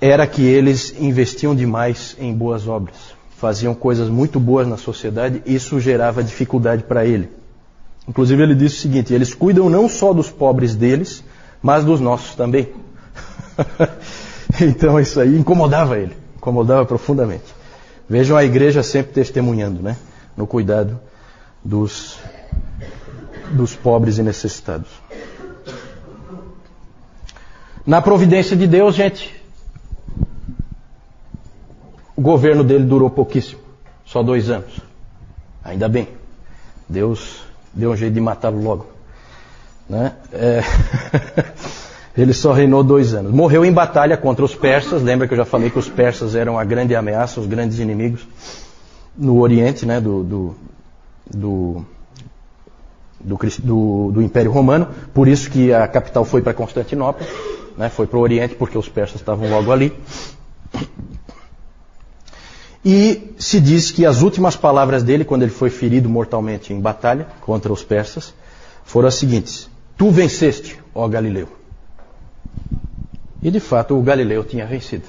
era que eles investiam demais em boas obras, faziam coisas muito boas na sociedade e isso gerava dificuldade para ele. Inclusive ele disse o seguinte: eles cuidam não só dos pobres deles, mas dos nossos também. <laughs> então isso aí incomodava ele, incomodava profundamente. Vejam a igreja sempre testemunhando, né, no cuidado dos dos pobres e necessitados. Na providência de Deus, gente, o governo dele durou pouquíssimo, só dois anos. Ainda bem. Deus deu um jeito de matá-lo logo. Né? É... <laughs> Ele só reinou dois anos. Morreu em batalha contra os persas. Lembra que eu já falei que os persas eram a grande ameaça, os grandes inimigos no Oriente, né, do, do, do do, do, Império Romano, por isso que a capital foi para Constantinopla, né, foi para o Oriente, porque os persas estavam logo ali. E se diz que as últimas palavras dele, quando ele foi ferido mortalmente em batalha contra os persas, foram as seguintes: Tu venceste, ó Galileu. E de fato o Galileu tinha vencido.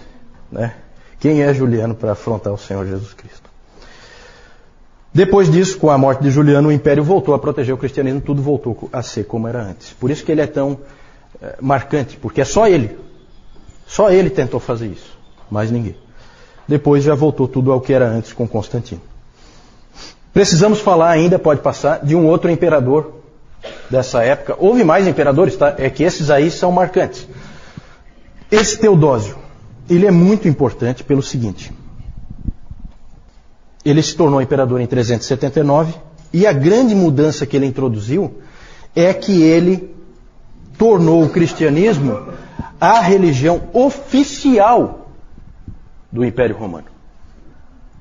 Né? Quem é Juliano para afrontar o Senhor Jesus Cristo? Depois disso, com a morte de Juliano, o império voltou a proteger o cristianismo, tudo voltou a ser como era antes. Por isso que ele é tão é, marcante, porque é só ele. Só ele tentou fazer isso, mais ninguém. Depois já voltou tudo ao que era antes com Constantino. Precisamos falar ainda, pode passar, de um outro imperador dessa época. Houve mais imperadores, tá? É que esses aí são marcantes. Esse Teodósio, ele é muito importante pelo seguinte. Ele se tornou imperador em 379 e a grande mudança que ele introduziu é que ele tornou o cristianismo a religião oficial do Império Romano.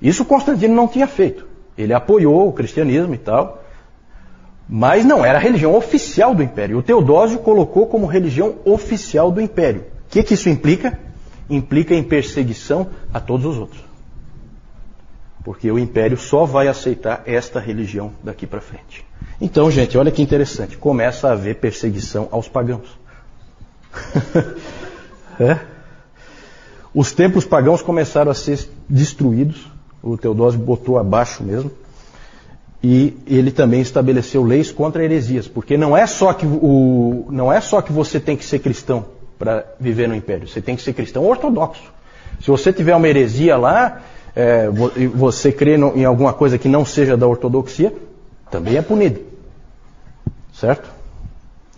Isso Constantino não tinha feito. Ele apoiou o cristianismo e tal, mas não era a religião oficial do Império. O Teodósio colocou como religião oficial do Império. O que, que isso implica? Implica em perseguição a todos os outros. Porque o império só vai aceitar esta religião daqui para frente. Então, gente, olha que interessante. Começa a haver perseguição aos pagãos. <laughs> é? Os templos pagãos começaram a ser destruídos. O Teodósio botou abaixo mesmo. E ele também estabeleceu leis contra heresias, porque não é só que, o, não é só que você tem que ser cristão para viver no império, você tem que ser cristão ortodoxo. Se você tiver uma heresia lá, é, você crê em alguma coisa que não seja da ortodoxia, também é punido. Certo?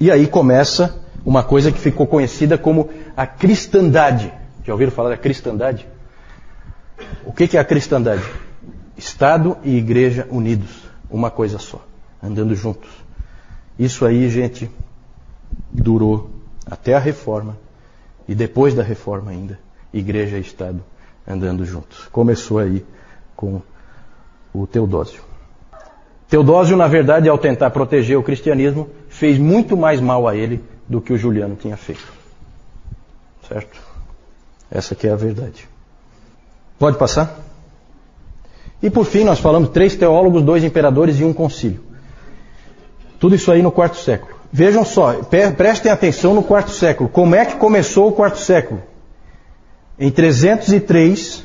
E aí começa uma coisa que ficou conhecida como a cristandade. Já ouviram falar da cristandade? O que é a cristandade? Estado e igreja unidos uma coisa só, andando juntos. Isso aí, gente, durou até a reforma e depois da reforma ainda, igreja e Estado andando juntos. Começou aí com o Teodósio. Teodósio, na verdade, ao tentar proteger o cristianismo, fez muito mais mal a ele do que o Juliano tinha feito. Certo? Essa que é a verdade. Pode passar? E por fim, nós falamos três teólogos, dois imperadores e um concílio. Tudo isso aí no quarto século. Vejam só, prestem atenção no quarto século. Como é que começou o quarto século? Em 303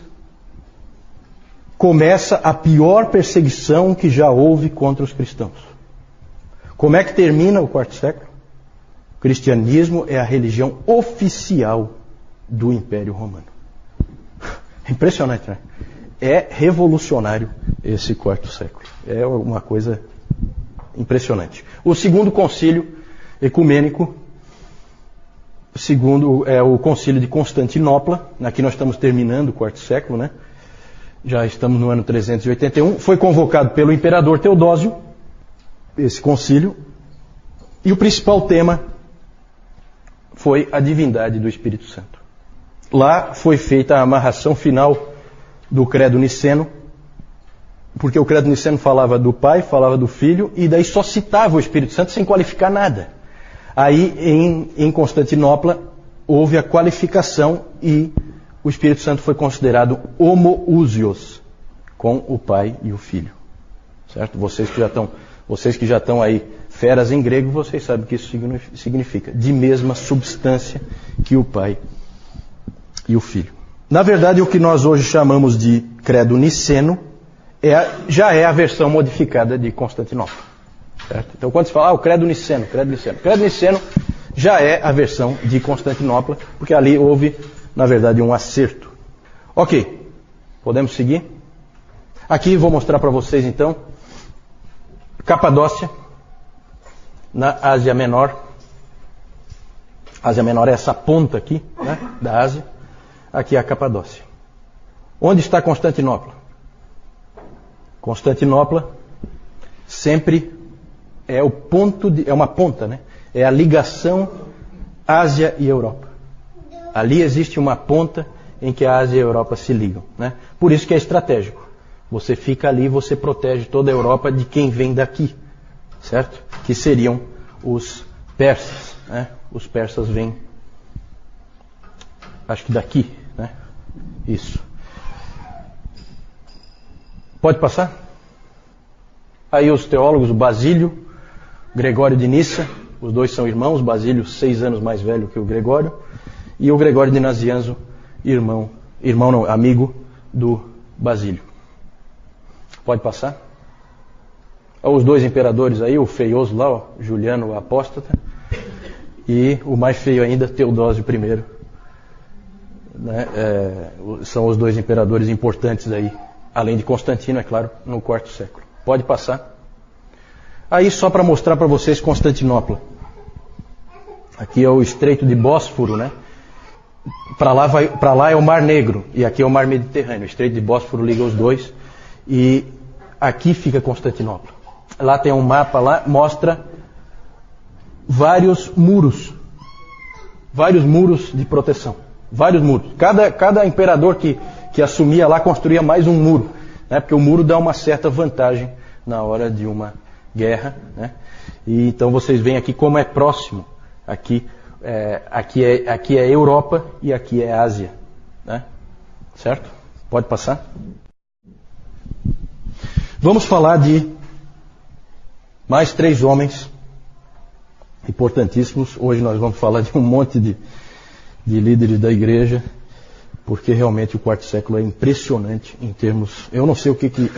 começa a pior perseguição que já houve contra os cristãos. Como é que termina o quarto século? O cristianismo é a religião oficial do Império Romano. <laughs> Impressionante, né? é revolucionário esse quarto século. É uma coisa impressionante. O segundo concílio ecumênico, segundo é o concílio de Constantinopla, aqui nós estamos terminando o quarto século, né? Já estamos no ano 381, foi convocado pelo imperador Teodósio, esse concílio, e o principal tema foi a divindade do Espírito Santo. Lá foi feita a amarração final do credo niceno, porque o credo niceno falava do Pai, falava do Filho, e daí só citava o Espírito Santo sem qualificar nada. Aí em, em Constantinopla houve a qualificação e o Espírito Santo foi considerado homoousios com o Pai e o Filho. Certo? Vocês que já estão, vocês que já estão aí feras em grego, vocês sabem o que isso significa. De mesma substância que o Pai e o Filho. Na verdade, o que nós hoje chamamos de credo niceno é, já é a versão modificada de Constantinopla. Certo? Então, quando se fala ah, o credo niceno, credo niceno, credo niceno já é a versão de Constantinopla, porque ali houve, na verdade, um acerto. Ok, podemos seguir? Aqui vou mostrar para vocês então Capadócia, na Ásia Menor. Ásia Menor é essa ponta aqui, né, da Ásia aqui a Capadócia. Onde está Constantinopla? Constantinopla sempre é o ponto de, é uma ponta, né? É a ligação Ásia e Europa. Ali existe uma ponta em que a Ásia e a Europa se ligam, né? Por isso que é estratégico. Você fica ali, você protege toda a Europa de quem vem daqui, certo? Que seriam os persas, né? Os persas vêm, acho que daqui, isso. Pode passar? Aí os teólogos, o Basílio, Gregório de Nissa, os dois são irmãos, Basílio seis anos mais velho que o Gregório, e o Gregório de Nazianzo, irmão, irmão não, amigo do Basílio. Pode passar? Os dois imperadores aí, o feioso lá, ó, Juliano o apóstata, e o mais feio ainda, Teodósio I, né, é, são os dois imperadores importantes aí, além de Constantino, é claro, no quarto século. Pode passar. Aí só para mostrar para vocês Constantinopla. Aqui é o Estreito de Bósforo, né? Para lá, lá é o Mar Negro e aqui é o Mar Mediterrâneo. O Estreito de Bósforo liga os dois e aqui fica Constantinopla. Lá tem um mapa lá, mostra vários muros, vários muros de proteção. Vários muros. Cada, cada imperador que, que assumia lá construía mais um muro. Né? Porque o muro dá uma certa vantagem na hora de uma guerra. Né? E então vocês veem aqui como é próximo. Aqui é, aqui é, aqui é Europa e aqui é Ásia. Né? Certo? Pode passar? Vamos falar de mais três homens importantíssimos. Hoje nós vamos falar de um monte de, de líderes da igreja, porque realmente o quarto século é impressionante em termos. Eu não sei o que, que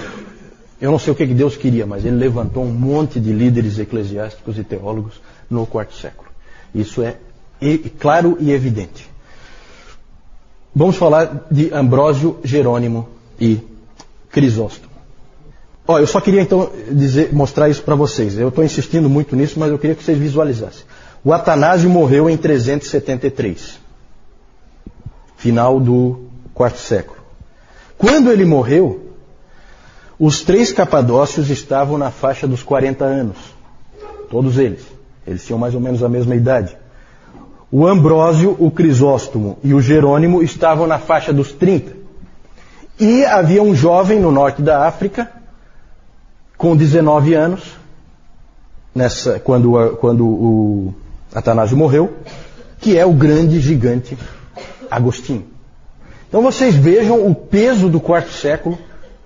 Eu não sei o que Deus queria, mas ele levantou um monte de líderes eclesiásticos e teólogos no quarto século. Isso é claro e evidente. Vamos falar de Ambrósio, Jerônimo e Crisóstomo. Ó, eu só queria então dizer, mostrar isso para vocês. Eu estou insistindo muito nisso, mas eu queria que vocês visualizassem. O Atanásio morreu em 373, final do quarto século. Quando ele morreu, os três capadócios estavam na faixa dos 40 anos. Todos eles. Eles tinham mais ou menos a mesma idade. O Ambrósio, o Crisóstomo e o Jerônimo estavam na faixa dos 30. E havia um jovem no norte da África, com 19 anos, nessa, quando, quando o Atanásio morreu, que é o grande gigante Agostinho. Então vocês vejam o peso do quarto século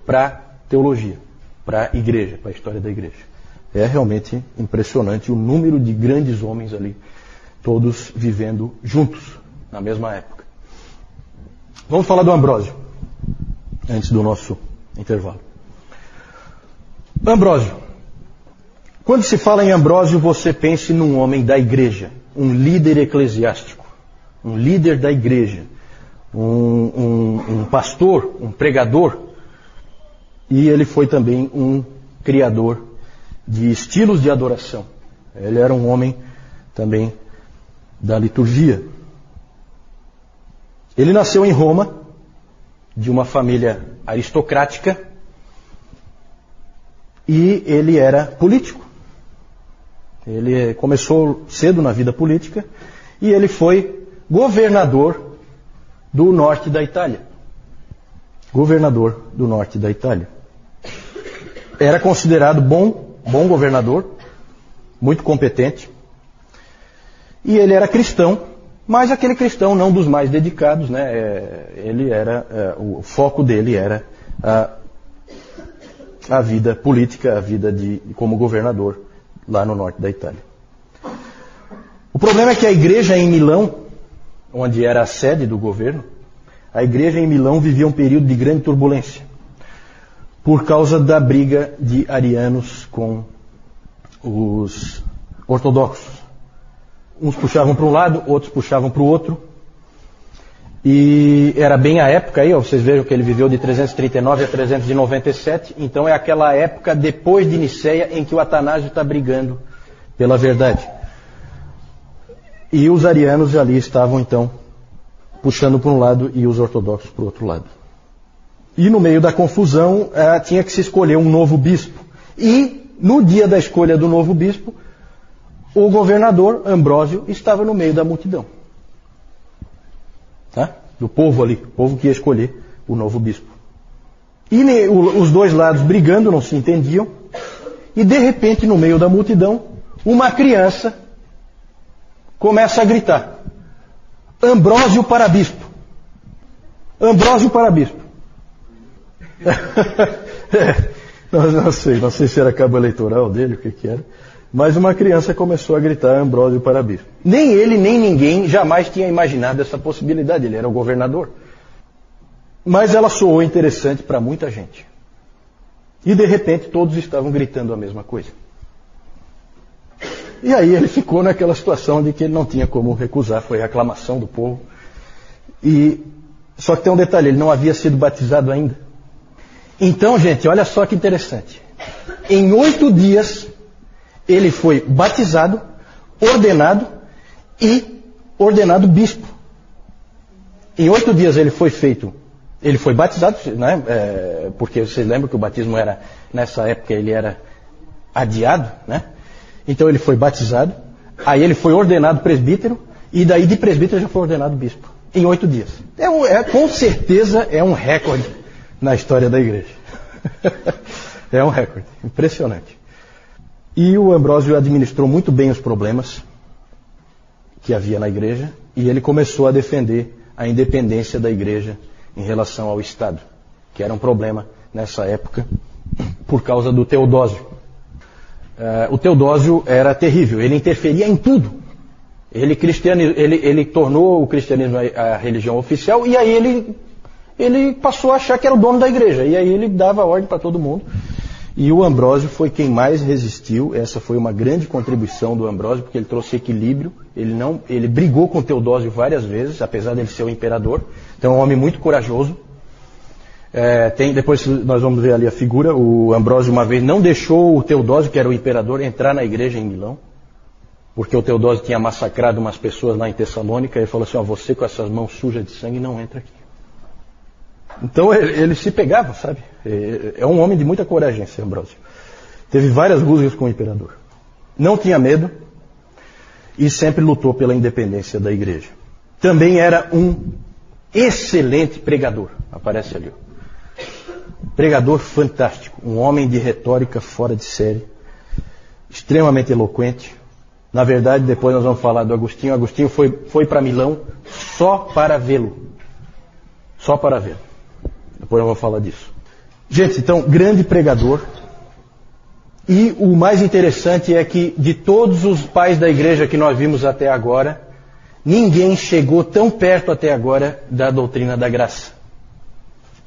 para teologia, para a igreja, para a história da igreja. É realmente impressionante o número de grandes homens ali todos vivendo juntos na mesma época. Vamos falar do Ambrósio, antes do nosso intervalo. Ambrósio. Quando se fala em Ambrósio, você pense num homem da igreja, um líder eclesiástico, um líder da igreja, um, um, um pastor, um pregador, e ele foi também um criador de estilos de adoração. Ele era um homem também da liturgia. Ele nasceu em Roma, de uma família aristocrática, e ele era político. Ele começou cedo na vida política e ele foi governador do norte da Itália. Governador do norte da Itália. Era considerado bom, bom governador, muito competente. E ele era cristão, mas aquele cristão não dos mais dedicados, né? É, ele era, é, o foco dele era a, a vida política, a vida de, como governador lá no norte da Itália. O problema é que a igreja em Milão, onde era a sede do governo, a igreja em Milão vivia um período de grande turbulência por causa da briga de arianos com os ortodoxos. Uns puxavam para um lado, outros puxavam para o outro. E era bem a época aí, ó, vocês vejam que ele viveu de 339 a 397, então é aquela época depois de Niceia em que o Atanásio está brigando pela verdade. E os arianos ali estavam então puxando para um lado e os ortodoxos para o outro lado. E no meio da confusão eh, tinha que se escolher um novo bispo. E no dia da escolha do novo bispo, o governador Ambrósio estava no meio da multidão. Tá? Do povo ali, o povo que ia escolher o novo bispo. E os dois lados brigando, não se entendiam. E de repente, no meio da multidão, uma criança começa a gritar: Ambrósio para bispo. Ambrósio para bispo. é, <laughs> não, não, sei, não sei se era cabo eleitoral dele, o que, que era. Mas uma criança começou a gritar Ambrósio para bispo. Nem ele, nem ninguém jamais tinha imaginado essa possibilidade. Ele era o governador. Mas ela soou interessante para muita gente. E de repente todos estavam gritando a mesma coisa. E aí ele ficou naquela situação de que ele não tinha como recusar, foi a aclamação do povo. E só que tem um detalhe, ele não havia sido batizado ainda. Então, gente, olha só que interessante. Em oito dias ele foi batizado, ordenado e ordenado bispo. Em oito dias ele foi feito, ele foi batizado, né, é, porque vocês lembram que o batismo era, nessa época ele era adiado, né? Então ele foi batizado, aí ele foi ordenado presbítero, e daí de presbítero já foi ordenado bispo. Em oito dias. É, é com certeza é um recorde na história da igreja. <laughs> é um recorde. Impressionante. E o Ambrósio administrou muito bem os problemas que havia na igreja e ele começou a defender a independência da igreja em relação ao Estado, que era um problema nessa época por causa do Teodósio. Uh, o Teodósio era terrível, ele interferia em tudo. Ele, ele, ele tornou o cristianismo a, a religião oficial e aí ele, ele passou a achar que era o dono da igreja. E aí ele dava ordem para todo mundo. E o Ambrósio foi quem mais resistiu. Essa foi uma grande contribuição do Ambrósio, porque ele trouxe equilíbrio. Ele não, ele brigou com Teodósio várias vezes, apesar dele ser o imperador. Então, é um homem muito corajoso. É, tem, depois nós vamos ver ali a figura. O Ambrósio uma vez não deixou o Teodósio, que era o imperador, entrar na igreja em Milão, porque o Teodósio tinha massacrado umas pessoas lá em Tessalônica. Ele falou assim: ó, você com essas mãos sujas de sangue não entra aqui. Então ele, ele se pegava, sabe? É, é um homem de muita coragem, esse Ambrósio. Teve várias rusgas com o imperador. Não tinha medo e sempre lutou pela independência da igreja. Também era um excelente pregador. Aparece ali. Pregador fantástico. Um homem de retórica fora de série. Extremamente eloquente. Na verdade, depois nós vamos falar do Agostinho. Agostinho foi, foi para Milão só para vê-lo. Só para vê-lo. Depois eu vou falar disso. Gente, então, grande pregador. E o mais interessante é que de todos os pais da igreja que nós vimos até agora, ninguém chegou tão perto até agora da doutrina da graça.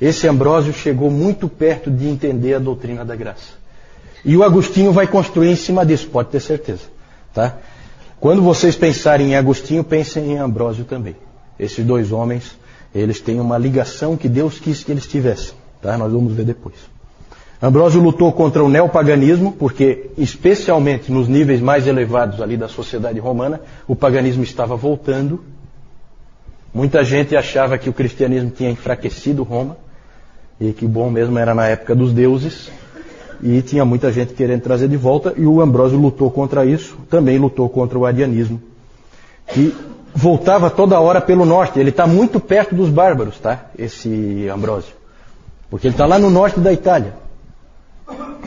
Esse Ambrósio chegou muito perto de entender a doutrina da graça. E o Agostinho vai construir em cima disso, pode ter certeza. Tá? Quando vocês pensarem em Agostinho, pensem em Ambrósio também. Esses dois homens eles têm uma ligação que Deus quis que eles tivessem. Tá? Nós vamos ver depois. Ambrósio lutou contra o neopaganismo, porque, especialmente nos níveis mais elevados ali da sociedade romana, o paganismo estava voltando. Muita gente achava que o cristianismo tinha enfraquecido Roma, e que bom mesmo era na época dos deuses, e tinha muita gente querendo trazer de volta, e o Ambrósio lutou contra isso, também lutou contra o arianismo, que voltava toda hora pelo norte. Ele está muito perto dos bárbaros, tá? Esse Ambrósio. Porque ele está lá no norte da Itália.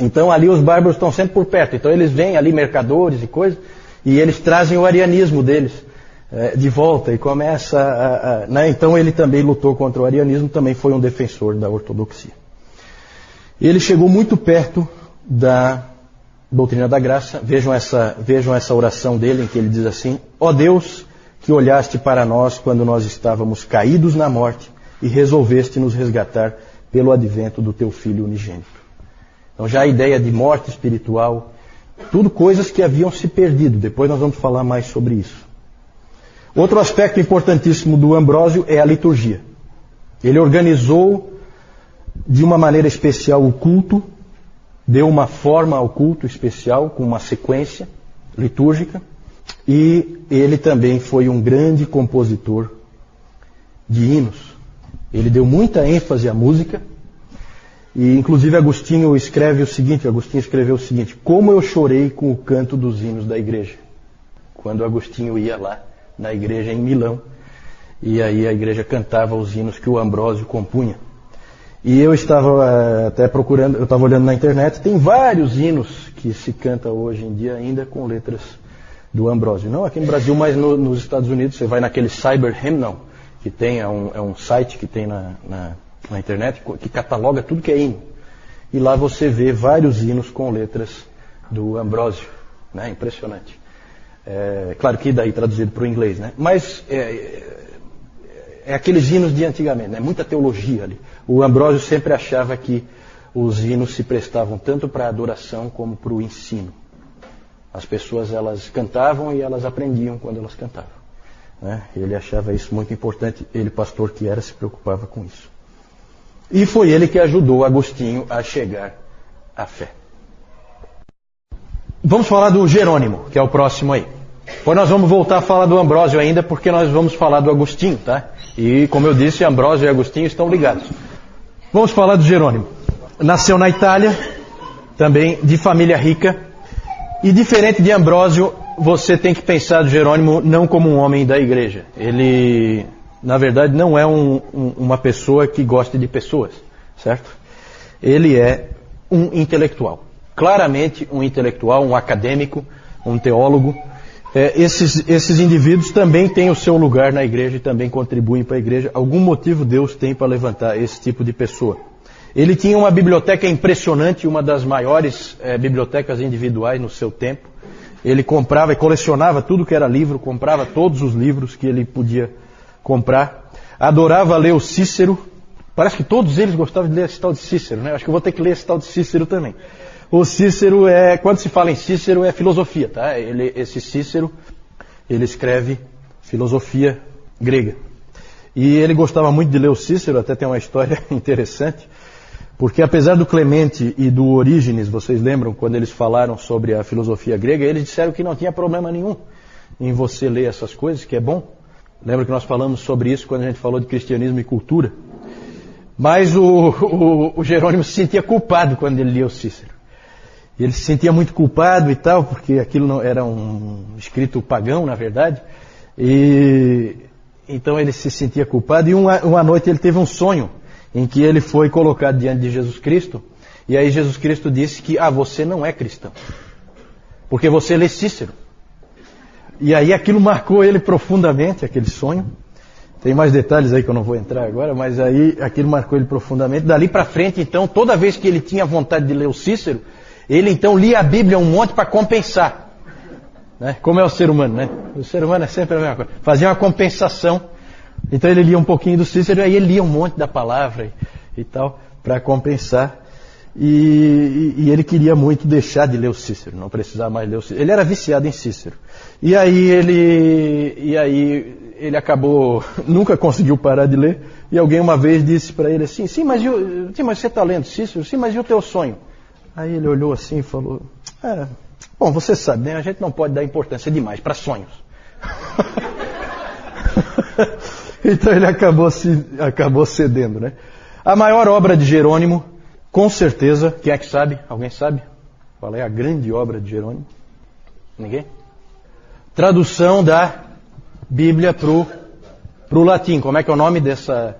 Então ali os bárbaros estão sempre por perto. Então eles vêm ali, mercadores e coisas, e eles trazem o arianismo deles de volta e começa a, a, né? Então ele também lutou contra o arianismo, também foi um defensor da ortodoxia. Ele chegou muito perto da doutrina da graça. Vejam essa, vejam essa oração dele em que ele diz assim: Ó oh Deus, que olhaste para nós quando nós estávamos caídos na morte e resolveste nos resgatar pelo advento do teu Filho unigênito. Então já a ideia de morte espiritual, tudo coisas que haviam se perdido. Depois nós vamos falar mais sobre isso. Outro aspecto importantíssimo do Ambrósio é a liturgia. Ele organizou de uma maneira especial o culto, deu uma forma ao culto especial, com uma sequência litúrgica. E ele também foi um grande compositor de hinos. Ele deu muita ênfase à música. E inclusive Agostinho escreve o seguinte, Agostinho escreveu o seguinte: "Como eu chorei com o canto dos hinos da igreja". Quando Agostinho ia lá na igreja em Milão, e aí a igreja cantava os hinos que o Ambrósio compunha. E eu estava eh, até procurando, eu estava olhando na internet, tem vários hinos que se canta hoje em dia ainda com letras do Ambrósio. Não aqui no Brasil, mas no, nos Estados Unidos, você vai naquele Cyber Hymnal, que tem, é um, é um site que tem na, na, na, internet, que cataloga tudo que é hino. E lá você vê vários hinos com letras do Ambrósio. Né? Impressionante. É, claro que daí traduzido para o inglês, né? Mas é, é, é, aqueles hinos de antigamente, né? Muita teologia ali. O Ambrósio sempre achava que os hinos se prestavam tanto para a adoração como para o ensino. As pessoas elas cantavam e elas aprendiam quando elas cantavam. Né? Ele achava isso muito importante. Ele, pastor que era, se preocupava com isso. E foi ele que ajudou Agostinho a chegar à fé. Vamos falar do Jerônimo, que é o próximo aí. Depois nós vamos voltar a falar do Ambrósio ainda, porque nós vamos falar do Agostinho, tá? E como eu disse, Ambrósio e Agostinho estão ligados. Vamos falar do Jerônimo. Nasceu na Itália, também de família rica, e diferente de Ambrósio, você tem que pensar do Jerônimo não como um homem da igreja. Ele, na verdade, não é um, um, uma pessoa que gosta de pessoas, certo? Ele é um intelectual. Claramente um intelectual, um acadêmico, um teólogo. É, esses, esses indivíduos também têm o seu lugar na igreja e também contribuem para a igreja. Algum motivo Deus tem para levantar esse tipo de pessoa. Ele tinha uma biblioteca impressionante, uma das maiores é, bibliotecas individuais no seu tempo. Ele comprava e colecionava tudo que era livro, comprava todos os livros que ele podia comprar. Adorava ler o Cícero. Parece que todos eles gostavam de ler esse tal de Cícero, né? Acho que eu vou ter que ler esse tal de Cícero também. O Cícero é, quando se fala em Cícero, é filosofia, tá? Ele, esse Cícero, ele escreve filosofia grega. E ele gostava muito de ler o Cícero, até tem uma história <laughs> interessante, porque apesar do Clemente e do Orígenes, vocês lembram quando eles falaram sobre a filosofia grega, eles disseram que não tinha problema nenhum em você ler essas coisas, que é bom. Lembra que nós falamos sobre isso quando a gente falou de cristianismo e cultura? Mas o, o, o Jerônimo se sentia culpado quando ele lia o Cícero. Ele se sentia muito culpado e tal, porque aquilo não era um escrito pagão, na verdade. E então ele se sentia culpado. E uma, uma noite ele teve um sonho em que ele foi colocado diante de Jesus Cristo. E aí Jesus Cristo disse que, ah, você não é cristão. Porque você lê Cícero. E aí aquilo marcou ele profundamente, aquele sonho. Tem mais detalhes aí que eu não vou entrar agora, mas aí aquilo marcou ele profundamente. Dali para frente, então, toda vez que ele tinha vontade de ler o Cícero, ele então lia a Bíblia um monte para compensar. Né? Como é o ser humano, né? O ser humano é sempre a mesma coisa. Fazia uma compensação. Então ele lia um pouquinho do Cícero, aí ele lia um monte da palavra e, e tal, para compensar. E, e, ele queria muito deixar de ler o Cícero, não precisar mais ler o Cícero. Ele era viciado em Cícero. E aí ele, e aí ele acabou, <laughs> nunca conseguiu parar de ler. E alguém uma vez disse para ele assim: sim mas, eu, sim, mas você está lendo Cícero? Sim, mas e o teu sonho? Aí ele olhou assim e falou: é, Bom, você sabe, né? A gente não pode dar importância demais para sonhos. <laughs> então ele acabou, se, acabou cedendo, né? A maior obra de Jerônimo, com certeza, quem é que sabe? Alguém sabe? Qual é a grande obra de Jerônimo? Ninguém? Tradução da Bíblia para o latim. Como é que é o nome dessa?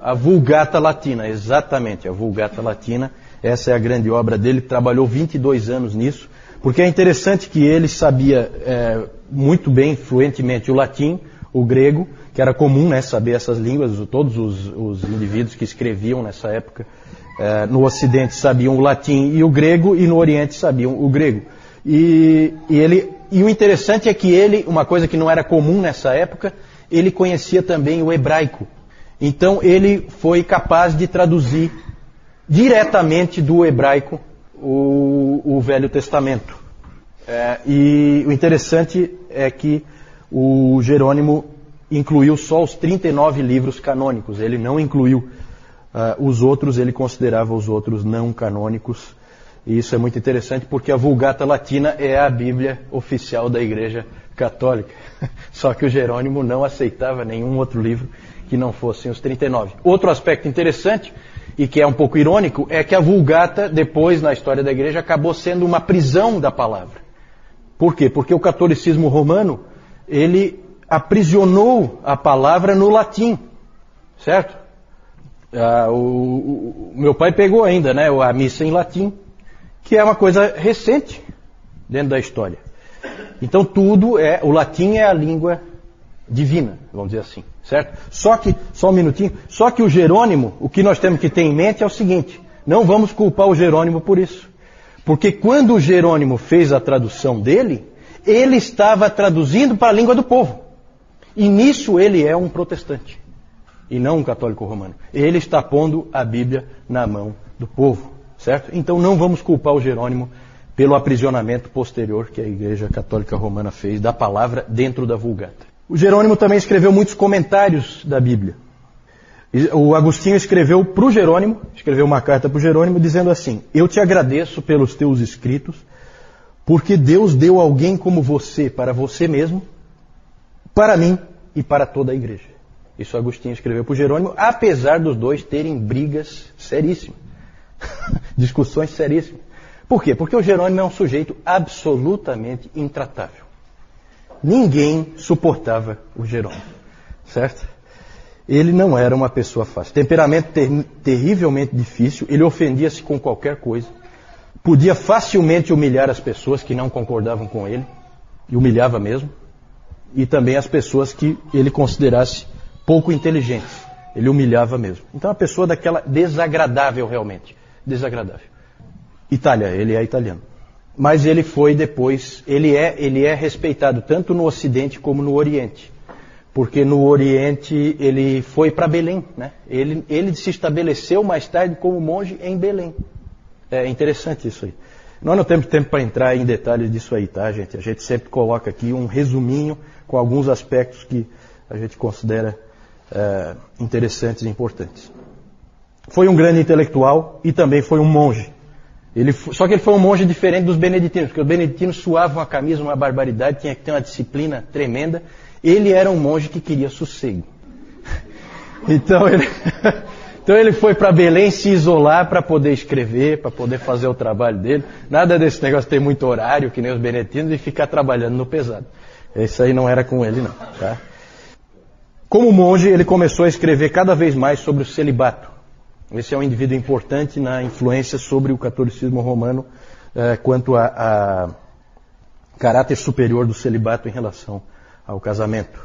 A Vulgata Latina, exatamente, a Vulgata Latina. Essa é a grande obra dele, trabalhou 22 anos nisso. Porque é interessante que ele sabia é, muito bem, fluentemente, o latim, o grego, que era comum né, saber essas línguas, todos os, os indivíduos que escreviam nessa época é, no Ocidente sabiam o latim e o grego, e no Oriente sabiam o grego. E, e, ele, e o interessante é que ele, uma coisa que não era comum nessa época, ele conhecia também o hebraico. Então ele foi capaz de traduzir diretamente do hebraico o, o Velho Testamento. É, e o interessante é que o Jerônimo incluiu só os 39 livros canônicos, ele não incluiu uh, os outros, ele considerava os outros não canônicos. E isso é muito interessante porque a Vulgata Latina é a Bíblia oficial da Igreja Católica. <laughs> Só que o Jerônimo não aceitava nenhum outro livro que não fossem os 39. Outro aspecto interessante e que é um pouco irônico, é que a Vulgata, depois na história da igreja, acabou sendo uma prisão da palavra. Por quê? Porque o catolicismo romano, ele aprisionou a palavra no latim, certo? Ah, o, o, meu pai pegou ainda, né, a missa em latim, que é uma coisa recente dentro da história. Então tudo é, o latim é a língua divina, vamos dizer assim, certo? Só que, só um minutinho, só que o Jerônimo, o que nós temos que ter em mente é o seguinte, não vamos culpar o Jerônimo por isso. Porque quando o Jerônimo fez a tradução dele, ele estava traduzindo para a língua do povo. E nisso ele é um protestante, e não um católico romano. Ele está pondo a Bíblia na mão do povo, certo? Então não vamos culpar o Jerônimo pelo aprisionamento posterior que a Igreja Católica Romana fez da palavra dentro da Vulgata. O Jerônimo também escreveu muitos comentários da Bíblia. O Agostinho escreveu para o Jerônimo, escreveu uma carta para o Jerônimo dizendo assim: Eu te agradeço pelos teus escritos, porque Deus deu alguém como você para você mesmo, para mim e para toda a igreja. Isso Agostinho escreveu para o Jerônimo, apesar dos dois terem brigas seríssimas, <laughs> discussões seríssimas. Por quê? Porque o Jerônimo é um sujeito absolutamente intratável. Ninguém suportava o Jerônimo, certo? Ele não era uma pessoa fácil. Temperamento ter terrivelmente difícil, ele ofendia-se com qualquer coisa. Podia facilmente humilhar as pessoas que não concordavam com ele, e humilhava mesmo, e também as pessoas que ele considerasse pouco inteligentes. Ele humilhava mesmo. Então, uma pessoa daquela desagradável realmente. Desagradável. Itália, ele é italiano. Mas ele foi depois, ele é, ele é respeitado tanto no Ocidente como no Oriente. Porque no Oriente ele foi para Belém, né? Ele, ele se estabeleceu mais tarde como monge em Belém. É interessante isso aí. Nós não temos tempo para entrar em detalhes disso aí, tá, gente? A gente sempre coloca aqui um resuminho com alguns aspectos que a gente considera é, interessantes e importantes. Foi um grande intelectual e também foi um monge. Ele, só que ele foi um monge diferente dos beneditinos, porque os beneditinos suavam a camisa uma barbaridade, tinha que ter uma disciplina tremenda. Ele era um monge que queria sossego. <laughs> Então ele, <laughs> então ele foi para Belém se isolar para poder escrever, para poder fazer o trabalho dele. Nada desse negócio de ter muito horário, que nem os beneditinos, e ficar trabalhando no pesado. Isso aí não era com ele, não. Tá? Como monge, ele começou a escrever cada vez mais sobre o celibato. Esse é um indivíduo importante na influência sobre o catolicismo romano eh, quanto a, a caráter superior do celibato em relação ao casamento.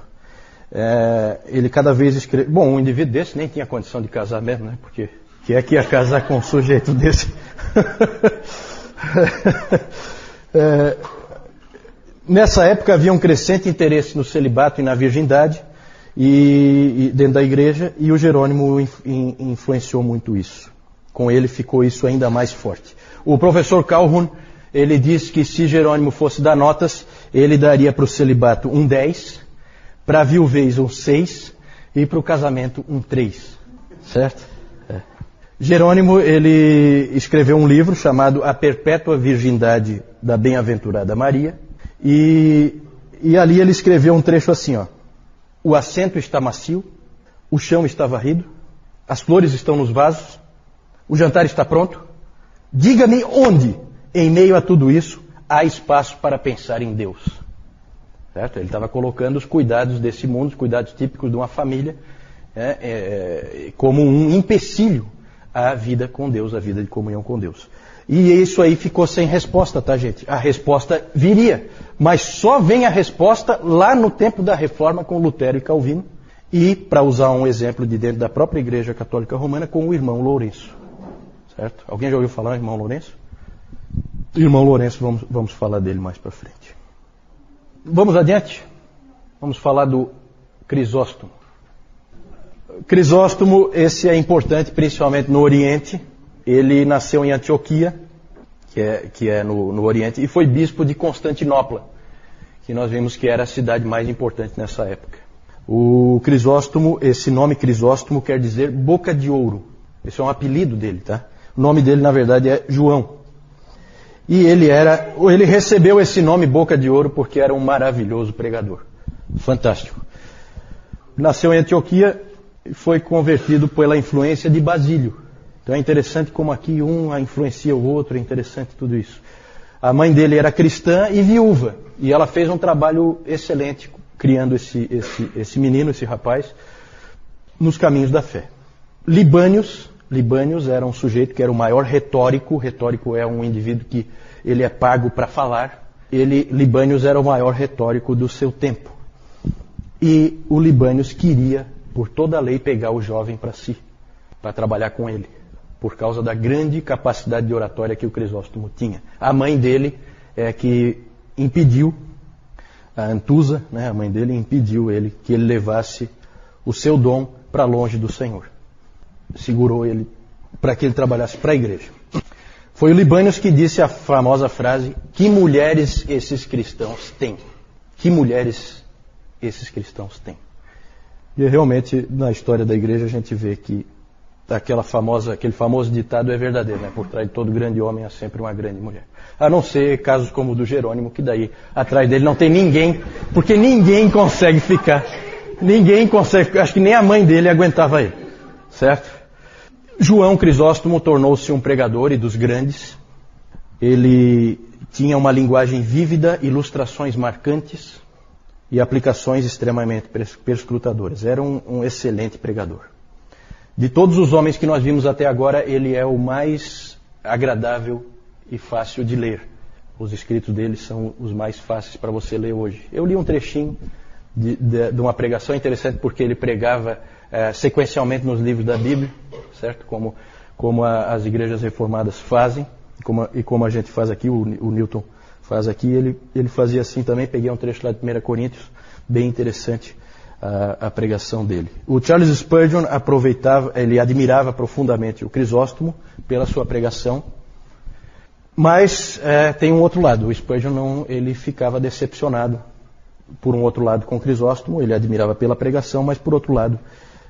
É, ele cada vez escreve. Bom, um indivíduo desse nem tinha condição de casar mesmo, né? Porque que é que ia casar com um sujeito desse? é, <laughs> nessa época havia um crescente interesse no celibato e na virgindade e, e dentro da igreja e o Jerônimo in, influenciou muito isso. Com ele ficou isso ainda mais forte. O professor Calhoun ele disse que se Jerônimo fosse dar notas, ele daria para o celibato um 10 para a viuvez um 6 e para o casamento um 3. Certo? É. Jerônimo, ele escreveu um livro chamado A Perpétua Virgindade da Bem-aventurada Maria. E, e ali ele escreveu um trecho assim, ó. O assento está macio, o chão está varrido, as flores estão nos vasos, o jantar está pronto. Diga-me onde, em meio a tudo isso, há espaço para pensar em Deus. Certo? Ele estava colocando os cuidados desse mundo, os cuidados típicos de uma família, é, é, como um empecilho à vida com Deus, à vida de comunhão com Deus. E isso aí ficou sem resposta, tá, gente? A resposta viria, mas só vem a resposta lá no tempo da reforma com Lutero e Calvino, e, para usar um exemplo de dentro da própria Igreja Católica Romana, com o irmão Lourenço. Certo? Alguém já ouviu falar do irmão Lourenço? Irmão Lourenço, vamos, vamos falar dele mais para frente. Vamos adiante? Vamos falar do Crisóstomo. Crisóstomo, esse é importante principalmente no Oriente. Ele nasceu em Antioquia, que é, que é no, no Oriente, e foi bispo de Constantinopla, que nós vimos que era a cidade mais importante nessa época. O Crisóstomo, esse nome Crisóstomo quer dizer boca de ouro. Esse é um apelido dele, tá? O nome dele, na verdade, é João. E ele era, ele recebeu esse nome Boca de Ouro porque era um maravilhoso pregador. Fantástico. Nasceu em Antioquia e foi convertido pela influência de Basílio. Então é interessante como aqui um influencia o outro, é interessante tudo isso. A mãe dele era cristã e viúva, e ela fez um trabalho excelente criando esse, esse, esse menino, esse rapaz, nos caminhos da fé. Libânios, Libânios era um sujeito que era o maior retórico. Retórico é um indivíduo que ele é pago para falar. Ele, Libânios era o maior retórico do seu tempo. E o Libânios queria, por toda a lei, pegar o jovem para si, para trabalhar com ele, por causa da grande capacidade de oratória que o Crisóstomo tinha. A mãe dele é que impediu, a Antusa, né, a mãe dele, impediu ele que ele levasse o seu dom para longe do Senhor segurou ele para que ele trabalhasse para a igreja. Foi o Libânios que disse a famosa frase: Que mulheres esses cristãos têm? Que mulheres esses cristãos têm? E realmente, na história da igreja, a gente vê que aquela famosa, aquele famoso ditado é verdadeiro, né? Por trás de todo grande homem há sempre uma grande mulher. A não ser casos como o do Jerônimo, que daí atrás dele não tem ninguém, porque ninguém consegue ficar. Ninguém consegue, acho que nem a mãe dele aguentava ele. Certo? João Crisóstomo tornou-se um pregador e dos grandes. Ele tinha uma linguagem vívida, ilustrações marcantes e aplicações extremamente perscrutadoras. Era um, um excelente pregador. De todos os homens que nós vimos até agora, ele é o mais agradável e fácil de ler. Os escritos dele são os mais fáceis para você ler hoje. Eu li um trechinho de, de, de uma pregação interessante porque ele pregava é, sequencialmente nos livros da Bíblia, certo? Como, como a, as igrejas reformadas fazem, como, e como a gente faz aqui, o, o Newton faz aqui, ele, ele fazia assim também. Peguei um trecho lá de 1 Coríntios, bem interessante a, a, pregação dele. O Charles Spurgeon aproveitava, ele admirava profundamente o Crisóstomo pela sua pregação. Mas é, tem um outro lado. O Spurgeon não, ele ficava decepcionado por um outro lado com Crisóstomo, ele admirava pela pregação, mas por outro lado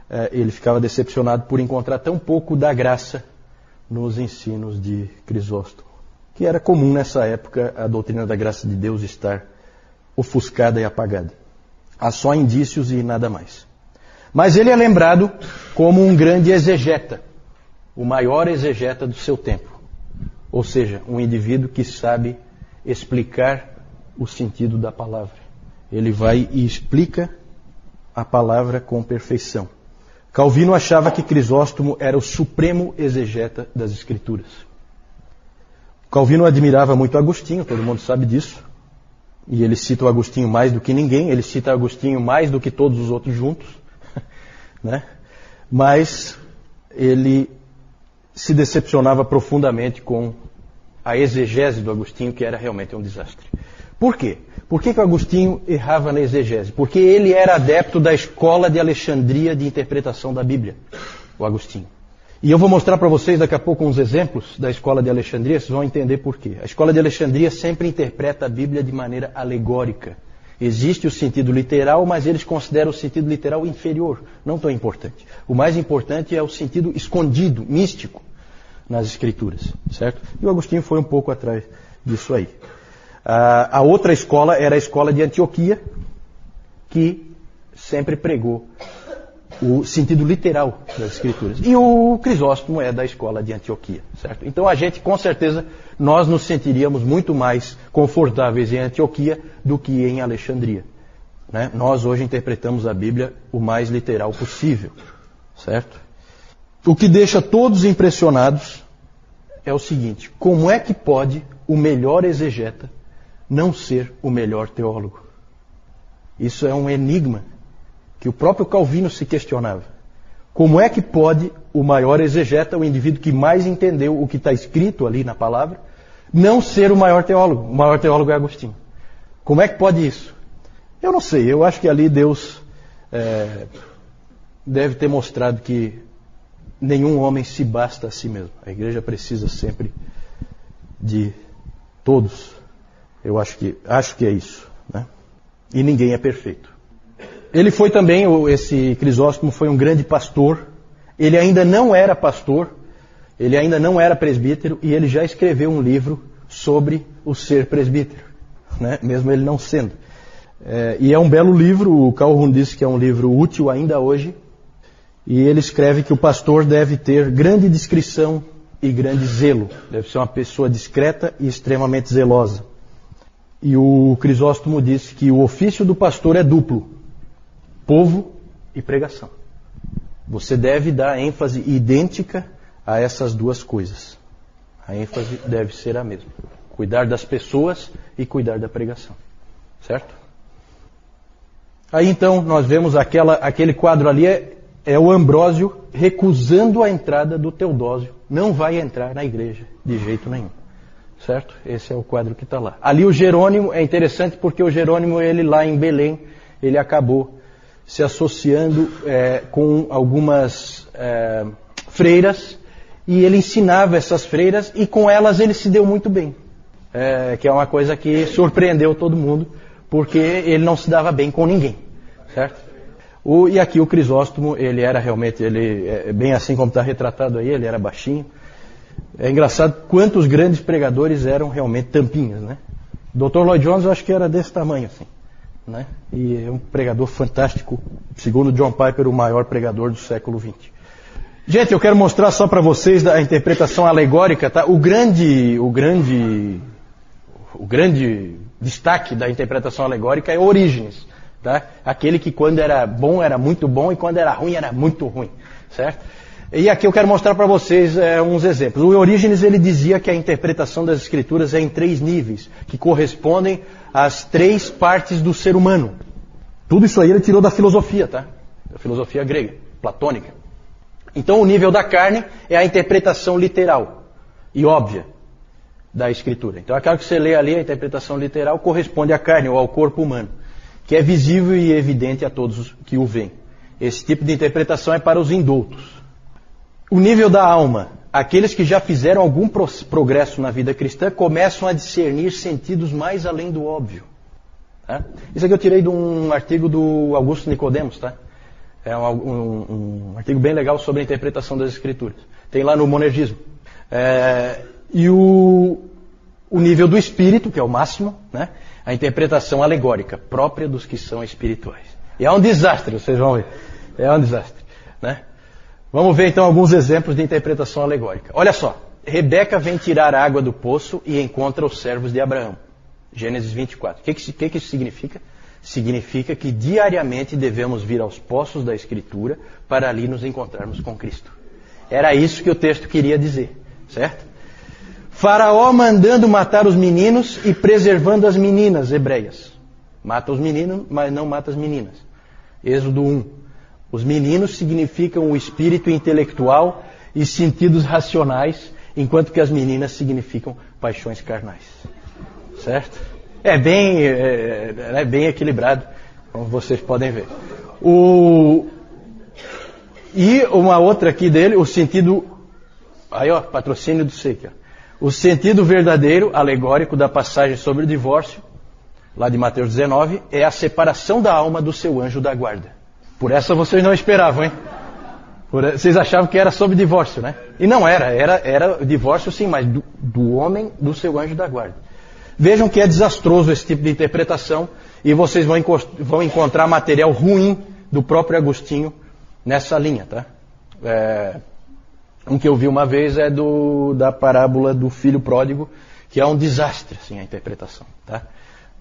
é, ele ficava decepcionado por encontrar tão pouco da graça nos ensinos de Crisóstomo, que era comum nessa época a doutrina da graça de Deus estar ofuscada e apagada. Há só indícios e nada mais. Mas ele é lembrado como um grande exegeta, o maior exegeta do seu tempo. Ou seja, um indivíduo que sabe explicar o sentido da palavra. Ele vai e explica a palavra com perfeição. Calvino achava que Crisóstomo era o supremo exegeta das Escrituras. Calvino admirava muito Agostinho, todo mundo sabe disso. E ele cita o Agostinho mais do que ninguém, ele cita Agostinho mais do que todos os outros juntos. <laughs> né? Mas ele se decepcionava profundamente com a exegese do Agostinho, que era realmente um desastre. Por quê? Por que, que o Agostinho errava na exegese? Porque ele era adepto da escola de Alexandria de interpretação da Bíblia, o Agostinho. E eu vou mostrar para vocês daqui a pouco uns exemplos da escola de Alexandria, vocês vão entender por quê. A escola de Alexandria sempre interpreta a Bíblia de maneira alegórica. Existe o sentido literal, mas eles consideram o sentido literal inferior, não tão importante. O mais importante é o sentido escondido, místico, nas Escrituras, certo? E o Agostinho foi um pouco atrás disso aí. a outra escola era a escola de Antioquia, que sempre pregou o sentido literal das escrituras. E o Crisóstomo é da escola de Antioquia, certo? Então a gente, com certeza, nós nos sentiríamos muito mais confortáveis em Antioquia do que em Alexandria. Né? Nós hoje interpretamos a Bíblia o mais literal possível, certo? O que deixa todos impressionados é o seguinte: como é que pode o melhor exegeta não ser o melhor teólogo? Isso é um enigma que o próprio Calvino se questionava. Como é que pode o maior exegeta, o indivíduo que mais entendeu o que está escrito ali na palavra, não ser o maior teólogo? O maior teólogo é Agostinho. Como é que pode isso? Eu não sei, eu acho que ali Deus é, deve ter mostrado que nenhum homem se basta a si mesmo. A igreja precisa sempre de todos. Eu acho que, acho que é isso. Né? E ninguém é perfeito. Ele foi também, esse Crisóstomo foi um grande pastor. Ele ainda não era pastor, ele ainda não era presbítero e ele já escreveu um livro sobre o ser presbítero, né? mesmo ele não sendo. É, e é um belo livro, o Calhoun disse que é um livro útil ainda hoje. E ele escreve que o pastor deve ter grande discrição e grande zelo. Deve ser uma pessoa discreta e extremamente zelosa. E o Crisóstomo disse que o ofício do pastor é duplo povo e pregação. Você deve dar ênfase idêntica a essas duas coisas. A ênfase deve ser a mesma: cuidar das pessoas e cuidar da pregação. Certo? Aí então nós vemos aquela, aquele quadro ali, é, é o Ambrósio recusando a entrada do Teodósio. Não vai entrar na igreja de jeito nenhum. Certo? Esse é o quadro que está lá. Ali o Jerônimo é interessante porque o Jerônimo, ele lá em Belém, ele acabou se associando é, com algumas é, freiras e ele ensinava essas freiras e com elas ele se deu muito bem. É, que é uma coisa que surpreendeu todo mundo, porque ele não se dava bem com ninguém, certo? O, e aqui o Crisóstomo, ele era realmente, ele é bem assim como está retratado aí, ele era baixinho. É engraçado quantos grandes pregadores eram realmente tampinhas, né? Dr. Lloyd Jones eu acho que era desse tamanho assim né? E é um pregador fantástico, segundo John Piper, o maior pregador do século XX. Gente, eu quero mostrar só para vocês a interpretação alegórica, tá? O grande, o grande, o grande destaque da interpretação alegórica é Orígenes, tá? Aquele que quando era bom era muito bom e quando era ruim era muito ruim, certo? E aqui eu quero mostrar para vocês é, uns exemplos. O Orígenes ele dizia que a interpretação das escrituras é em três níveis, que correspondem às três partes do ser humano. Tudo isso aí ele tirou da filosofia, tá? Da filosofia grega, platônica. Então o nível da carne é a interpretação literal e óbvia da escritura. Então aquela que você lê ali, a interpretação literal, corresponde à carne ou ao corpo humano, que é visível e evidente a todos que o veem. Esse tipo de interpretação é para os indultos. O nível da alma. Aqueles que já fizeram algum progresso na vida cristã começam a discernir sentidos mais além do óbvio. Tá? Isso aqui eu tirei de um artigo do Augusto Nicodemos, tá? É um, um, um, artigo bem legal sobre a interpretação das escrituras. Tem lá no monergismo. É, e o, o nível do espírito, que é o máximo, né? a interpretação alegórica, própria dos que são espirituais. E é um desastre, vocês vão ver. É um desastre. Né? Vamos ver então alguns exemplos de interpretação alegórica. Olha só, Rebeca vem tirar água do poço e encontra os servos de Abraão. Gênesis 24. O que, que, que isso significa? Significa que diariamente devemos vir aos poços da Escritura para ali nos encontrarmos com Cristo. Era isso que o texto queria dizer, certo? Faraó mandando matar os meninos e preservando as meninas hebreias. Mata os meninos, mas não mata as meninas. Êxodo 1. Os meninos significam o espírito intelectual e sentidos racionais, enquanto que as meninas significam paixões carnais. Certo? É bem, é, é bem equilibrado, como vocês podem ver. O, e uma outra aqui dele, o sentido. Aí, ó, patrocínio do Seika. O sentido verdadeiro, alegórico da passagem sobre o divórcio, lá de Mateus 19, é a separação da alma do seu anjo da guarda. Por essa vocês não esperavam, hein? Por, vocês achavam que era sobre divórcio, né? E não era, era, era divórcio sim, mas do, do homem do seu anjo da guarda. Vejam que é desastroso esse tipo de interpretação e vocês vão, vão encontrar material ruim do próprio Agostinho nessa linha, tá? É, um que eu vi uma vez é do, da parábola do filho pródigo, que é um desastre, assim, a interpretação, tá?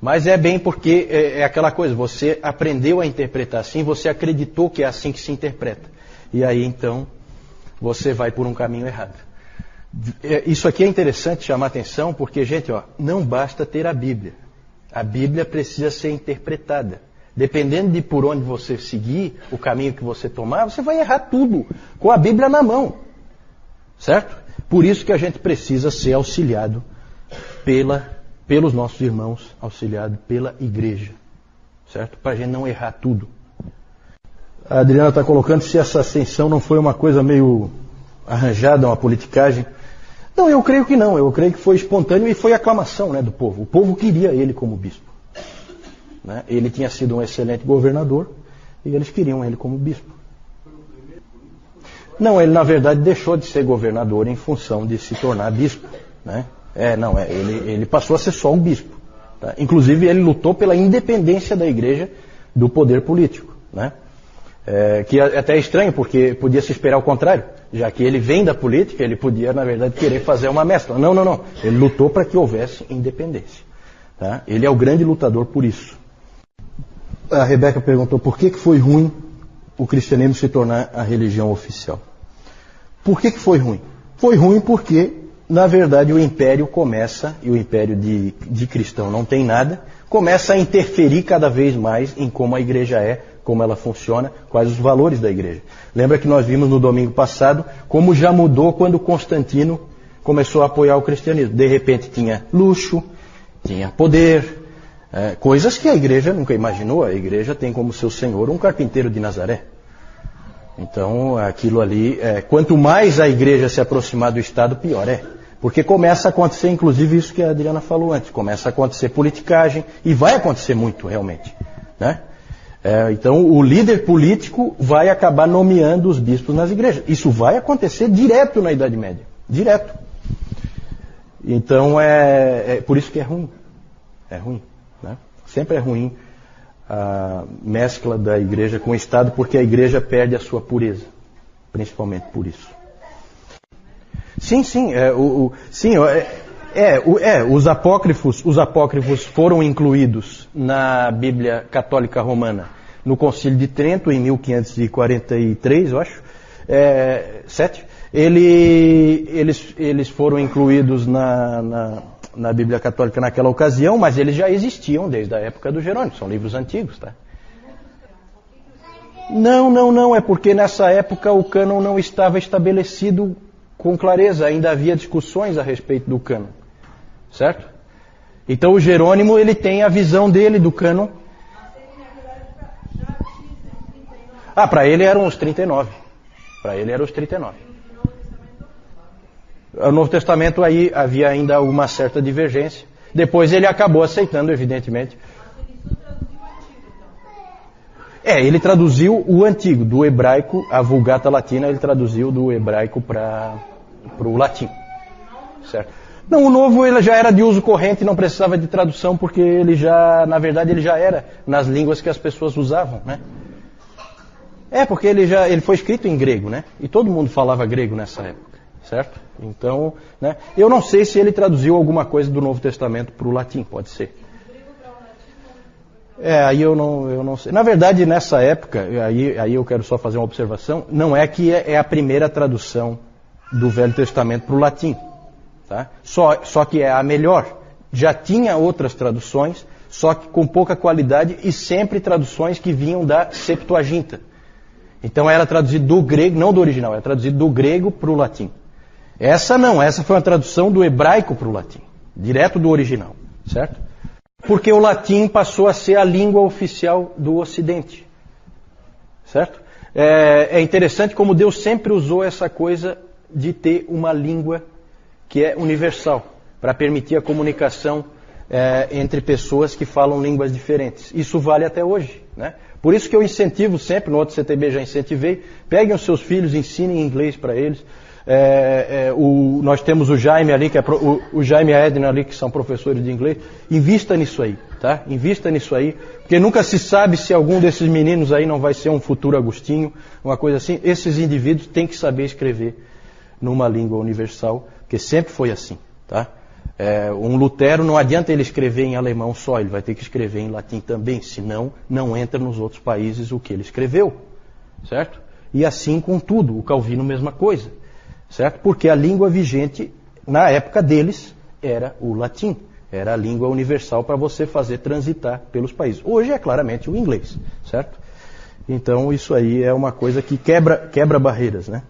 Mas é bem porque é, é, aquela coisa, você aprendeu a interpretar assim, você acreditou que é assim que se interpreta. E aí então você vai por um caminho errado. É, isso aqui é interessante chamar atenção, porque, gente, ó, não basta ter a Bíblia. A Bíblia precisa ser interpretada. Dependendo de por onde você seguir, o caminho que você tomar, você vai errar tudo com a Bíblia na mão. Certo? Por isso que a gente precisa ser auxiliado pela pelos nossos irmãos, auxiliado pela igreja, certo? Para a gente não errar tudo. A Adriana está colocando se essa ascensão não foi uma coisa meio arranjada, uma politicagem. Não, eu creio que não. Eu creio que foi espontâneo e foi aclamação né, do povo. O povo queria ele como bispo. Né? Ele tinha sido um excelente governador e eles queriam ele como bispo. Não, ele na verdade deixou de ser governador em função de se tornar bispo. Né? É, não, é, ele, ele passou a ser só um bispo. Tá? Inclusive, ele lutou pela independência da igreja do poder político. Né? É, que é até é estranho, porque podia se esperar o contrário. Já que ele vem da política, ele podia, na verdade, querer fazer uma mescla. Não, não, não. Ele lutou para que houvesse independência. Tá? Ele é o grande lutador por isso. A Rebeca perguntou por que, que foi ruim o cristianismo se tornar a religião oficial. Por que, que foi ruim? Foi ruim porque na verdade, o império começa, e o império de, de cristão não tem nada, começa a interferir cada vez mais em como a igreja é, como ela funciona, quais os valores da igreja. Lembra que nós vimos no domingo passado como já mudou quando Constantino começou a apoiar o cristianismo. De repente tinha luxo, tinha poder, é, coisas que a igreja nunca imaginou. A igreja tem como seu senhor um carpinteiro de Nazaré. Então, aquilo ali, é, quanto mais a igreja se aproximar do Estado, pior é. Porque começa a acontecer, inclusive, isso que a Adriana falou antes, começa a acontecer politicagem, e vai acontecer muito, realmente. Né? É, então, o líder político vai acabar nomeando os bispos nas igrejas. Isso vai acontecer direto na Idade Média. Direto. Então, é, é por isso que é ruim. É ruim. Né? Sempre é ruim a mescla da igreja com o Estado, porque a igreja perde a sua pureza. Principalmente por isso. Sim, sim, é, o, o sim, é, é, o, é, os apócrifos, os apócrifos foram incluídos na Bíblia Católica Romana no Concílio de Trento em 1543, eu acho, é, sete. Ele, eles, eles foram incluídos na, na, na, Bíblia Católica naquela ocasião, mas eles já existiam desde a época do Jerônimo, são livros antigos, tá? Não, não, não, é porque nessa época o cânon não estava estabelecido com clareza, ainda havia discussões a respeito do cânon. Certo? Então o Jerônimo ele tem a visão dele do cânon. Ah, para ele eram os 39. Para ele eram os 39. O Novo Testamento aí havia ainda uma certa divergência. Depois ele acabou aceitando, evidentemente. É, ele traduziu o antigo, do hebraico, a Vulgata Latina, ele traduziu do hebraico para o latim. Certo? Não, o novo ele já era de uso corrente, não precisava de tradução, porque ele já, na verdade, ele já era nas línguas que as pessoas usavam, né? É, porque ele já ele foi escrito em grego, né? E todo mundo falava grego nessa época, certo? Então, né? Eu não sei se ele traduziu alguma coisa do Novo Testamento para o latim, pode ser. É, aí eu não, eu não sei. Na verdade, nessa época, aí, aí eu quero só fazer uma observação, não é que é, é a primeira tradução do Velho Testamento para o latim. Tá? Só, só que é a melhor. Já tinha outras traduções, só que com pouca qualidade e sempre traduções que vinham da Septuaginta. Então era traduzido do grego, não do original, era traduzido do grego para o latim. Essa não, essa foi uma tradução do hebraico para o latim, direto do original, certo? Porque o latim passou a ser a língua oficial do Ocidente, certo? É, é interessante como Deus sempre usou essa coisa de ter uma língua que é universal, para permitir a comunicação é, entre pessoas que falam línguas diferentes. Isso vale até hoje. Né? Por isso que eu incentivo sempre, no outro CTB já incentivei, peguem os seus filhos, ensinem inglês para eles. É, é, o, nós temos o Jaime ali, que é pro, o, o, Jaime e a Edna ali, que são professores de inglês. Invista nisso aí, tá? Invista nisso aí, porque nunca se sabe se algum desses meninos aí não vai ser um futuro Agostinho, uma coisa assim. Esses indivíduos têm que saber escrever numa língua universal porque sempre foi assim. Tá? É, um Lutero não adianta ele escrever em alemão só, ele vai ter que escrever em latim também, senão não entra nos outros países o que ele escreveu. Certo? E assim com tudo, o Calvino mesma coisa. Certo? Porque a língua vigente na época deles era o latim. Era a língua universal para você fazer transitar pelos países. Hoje é claramente o inglês, certo? Então isso aí é uma coisa que quebra, quebra barreiras, né?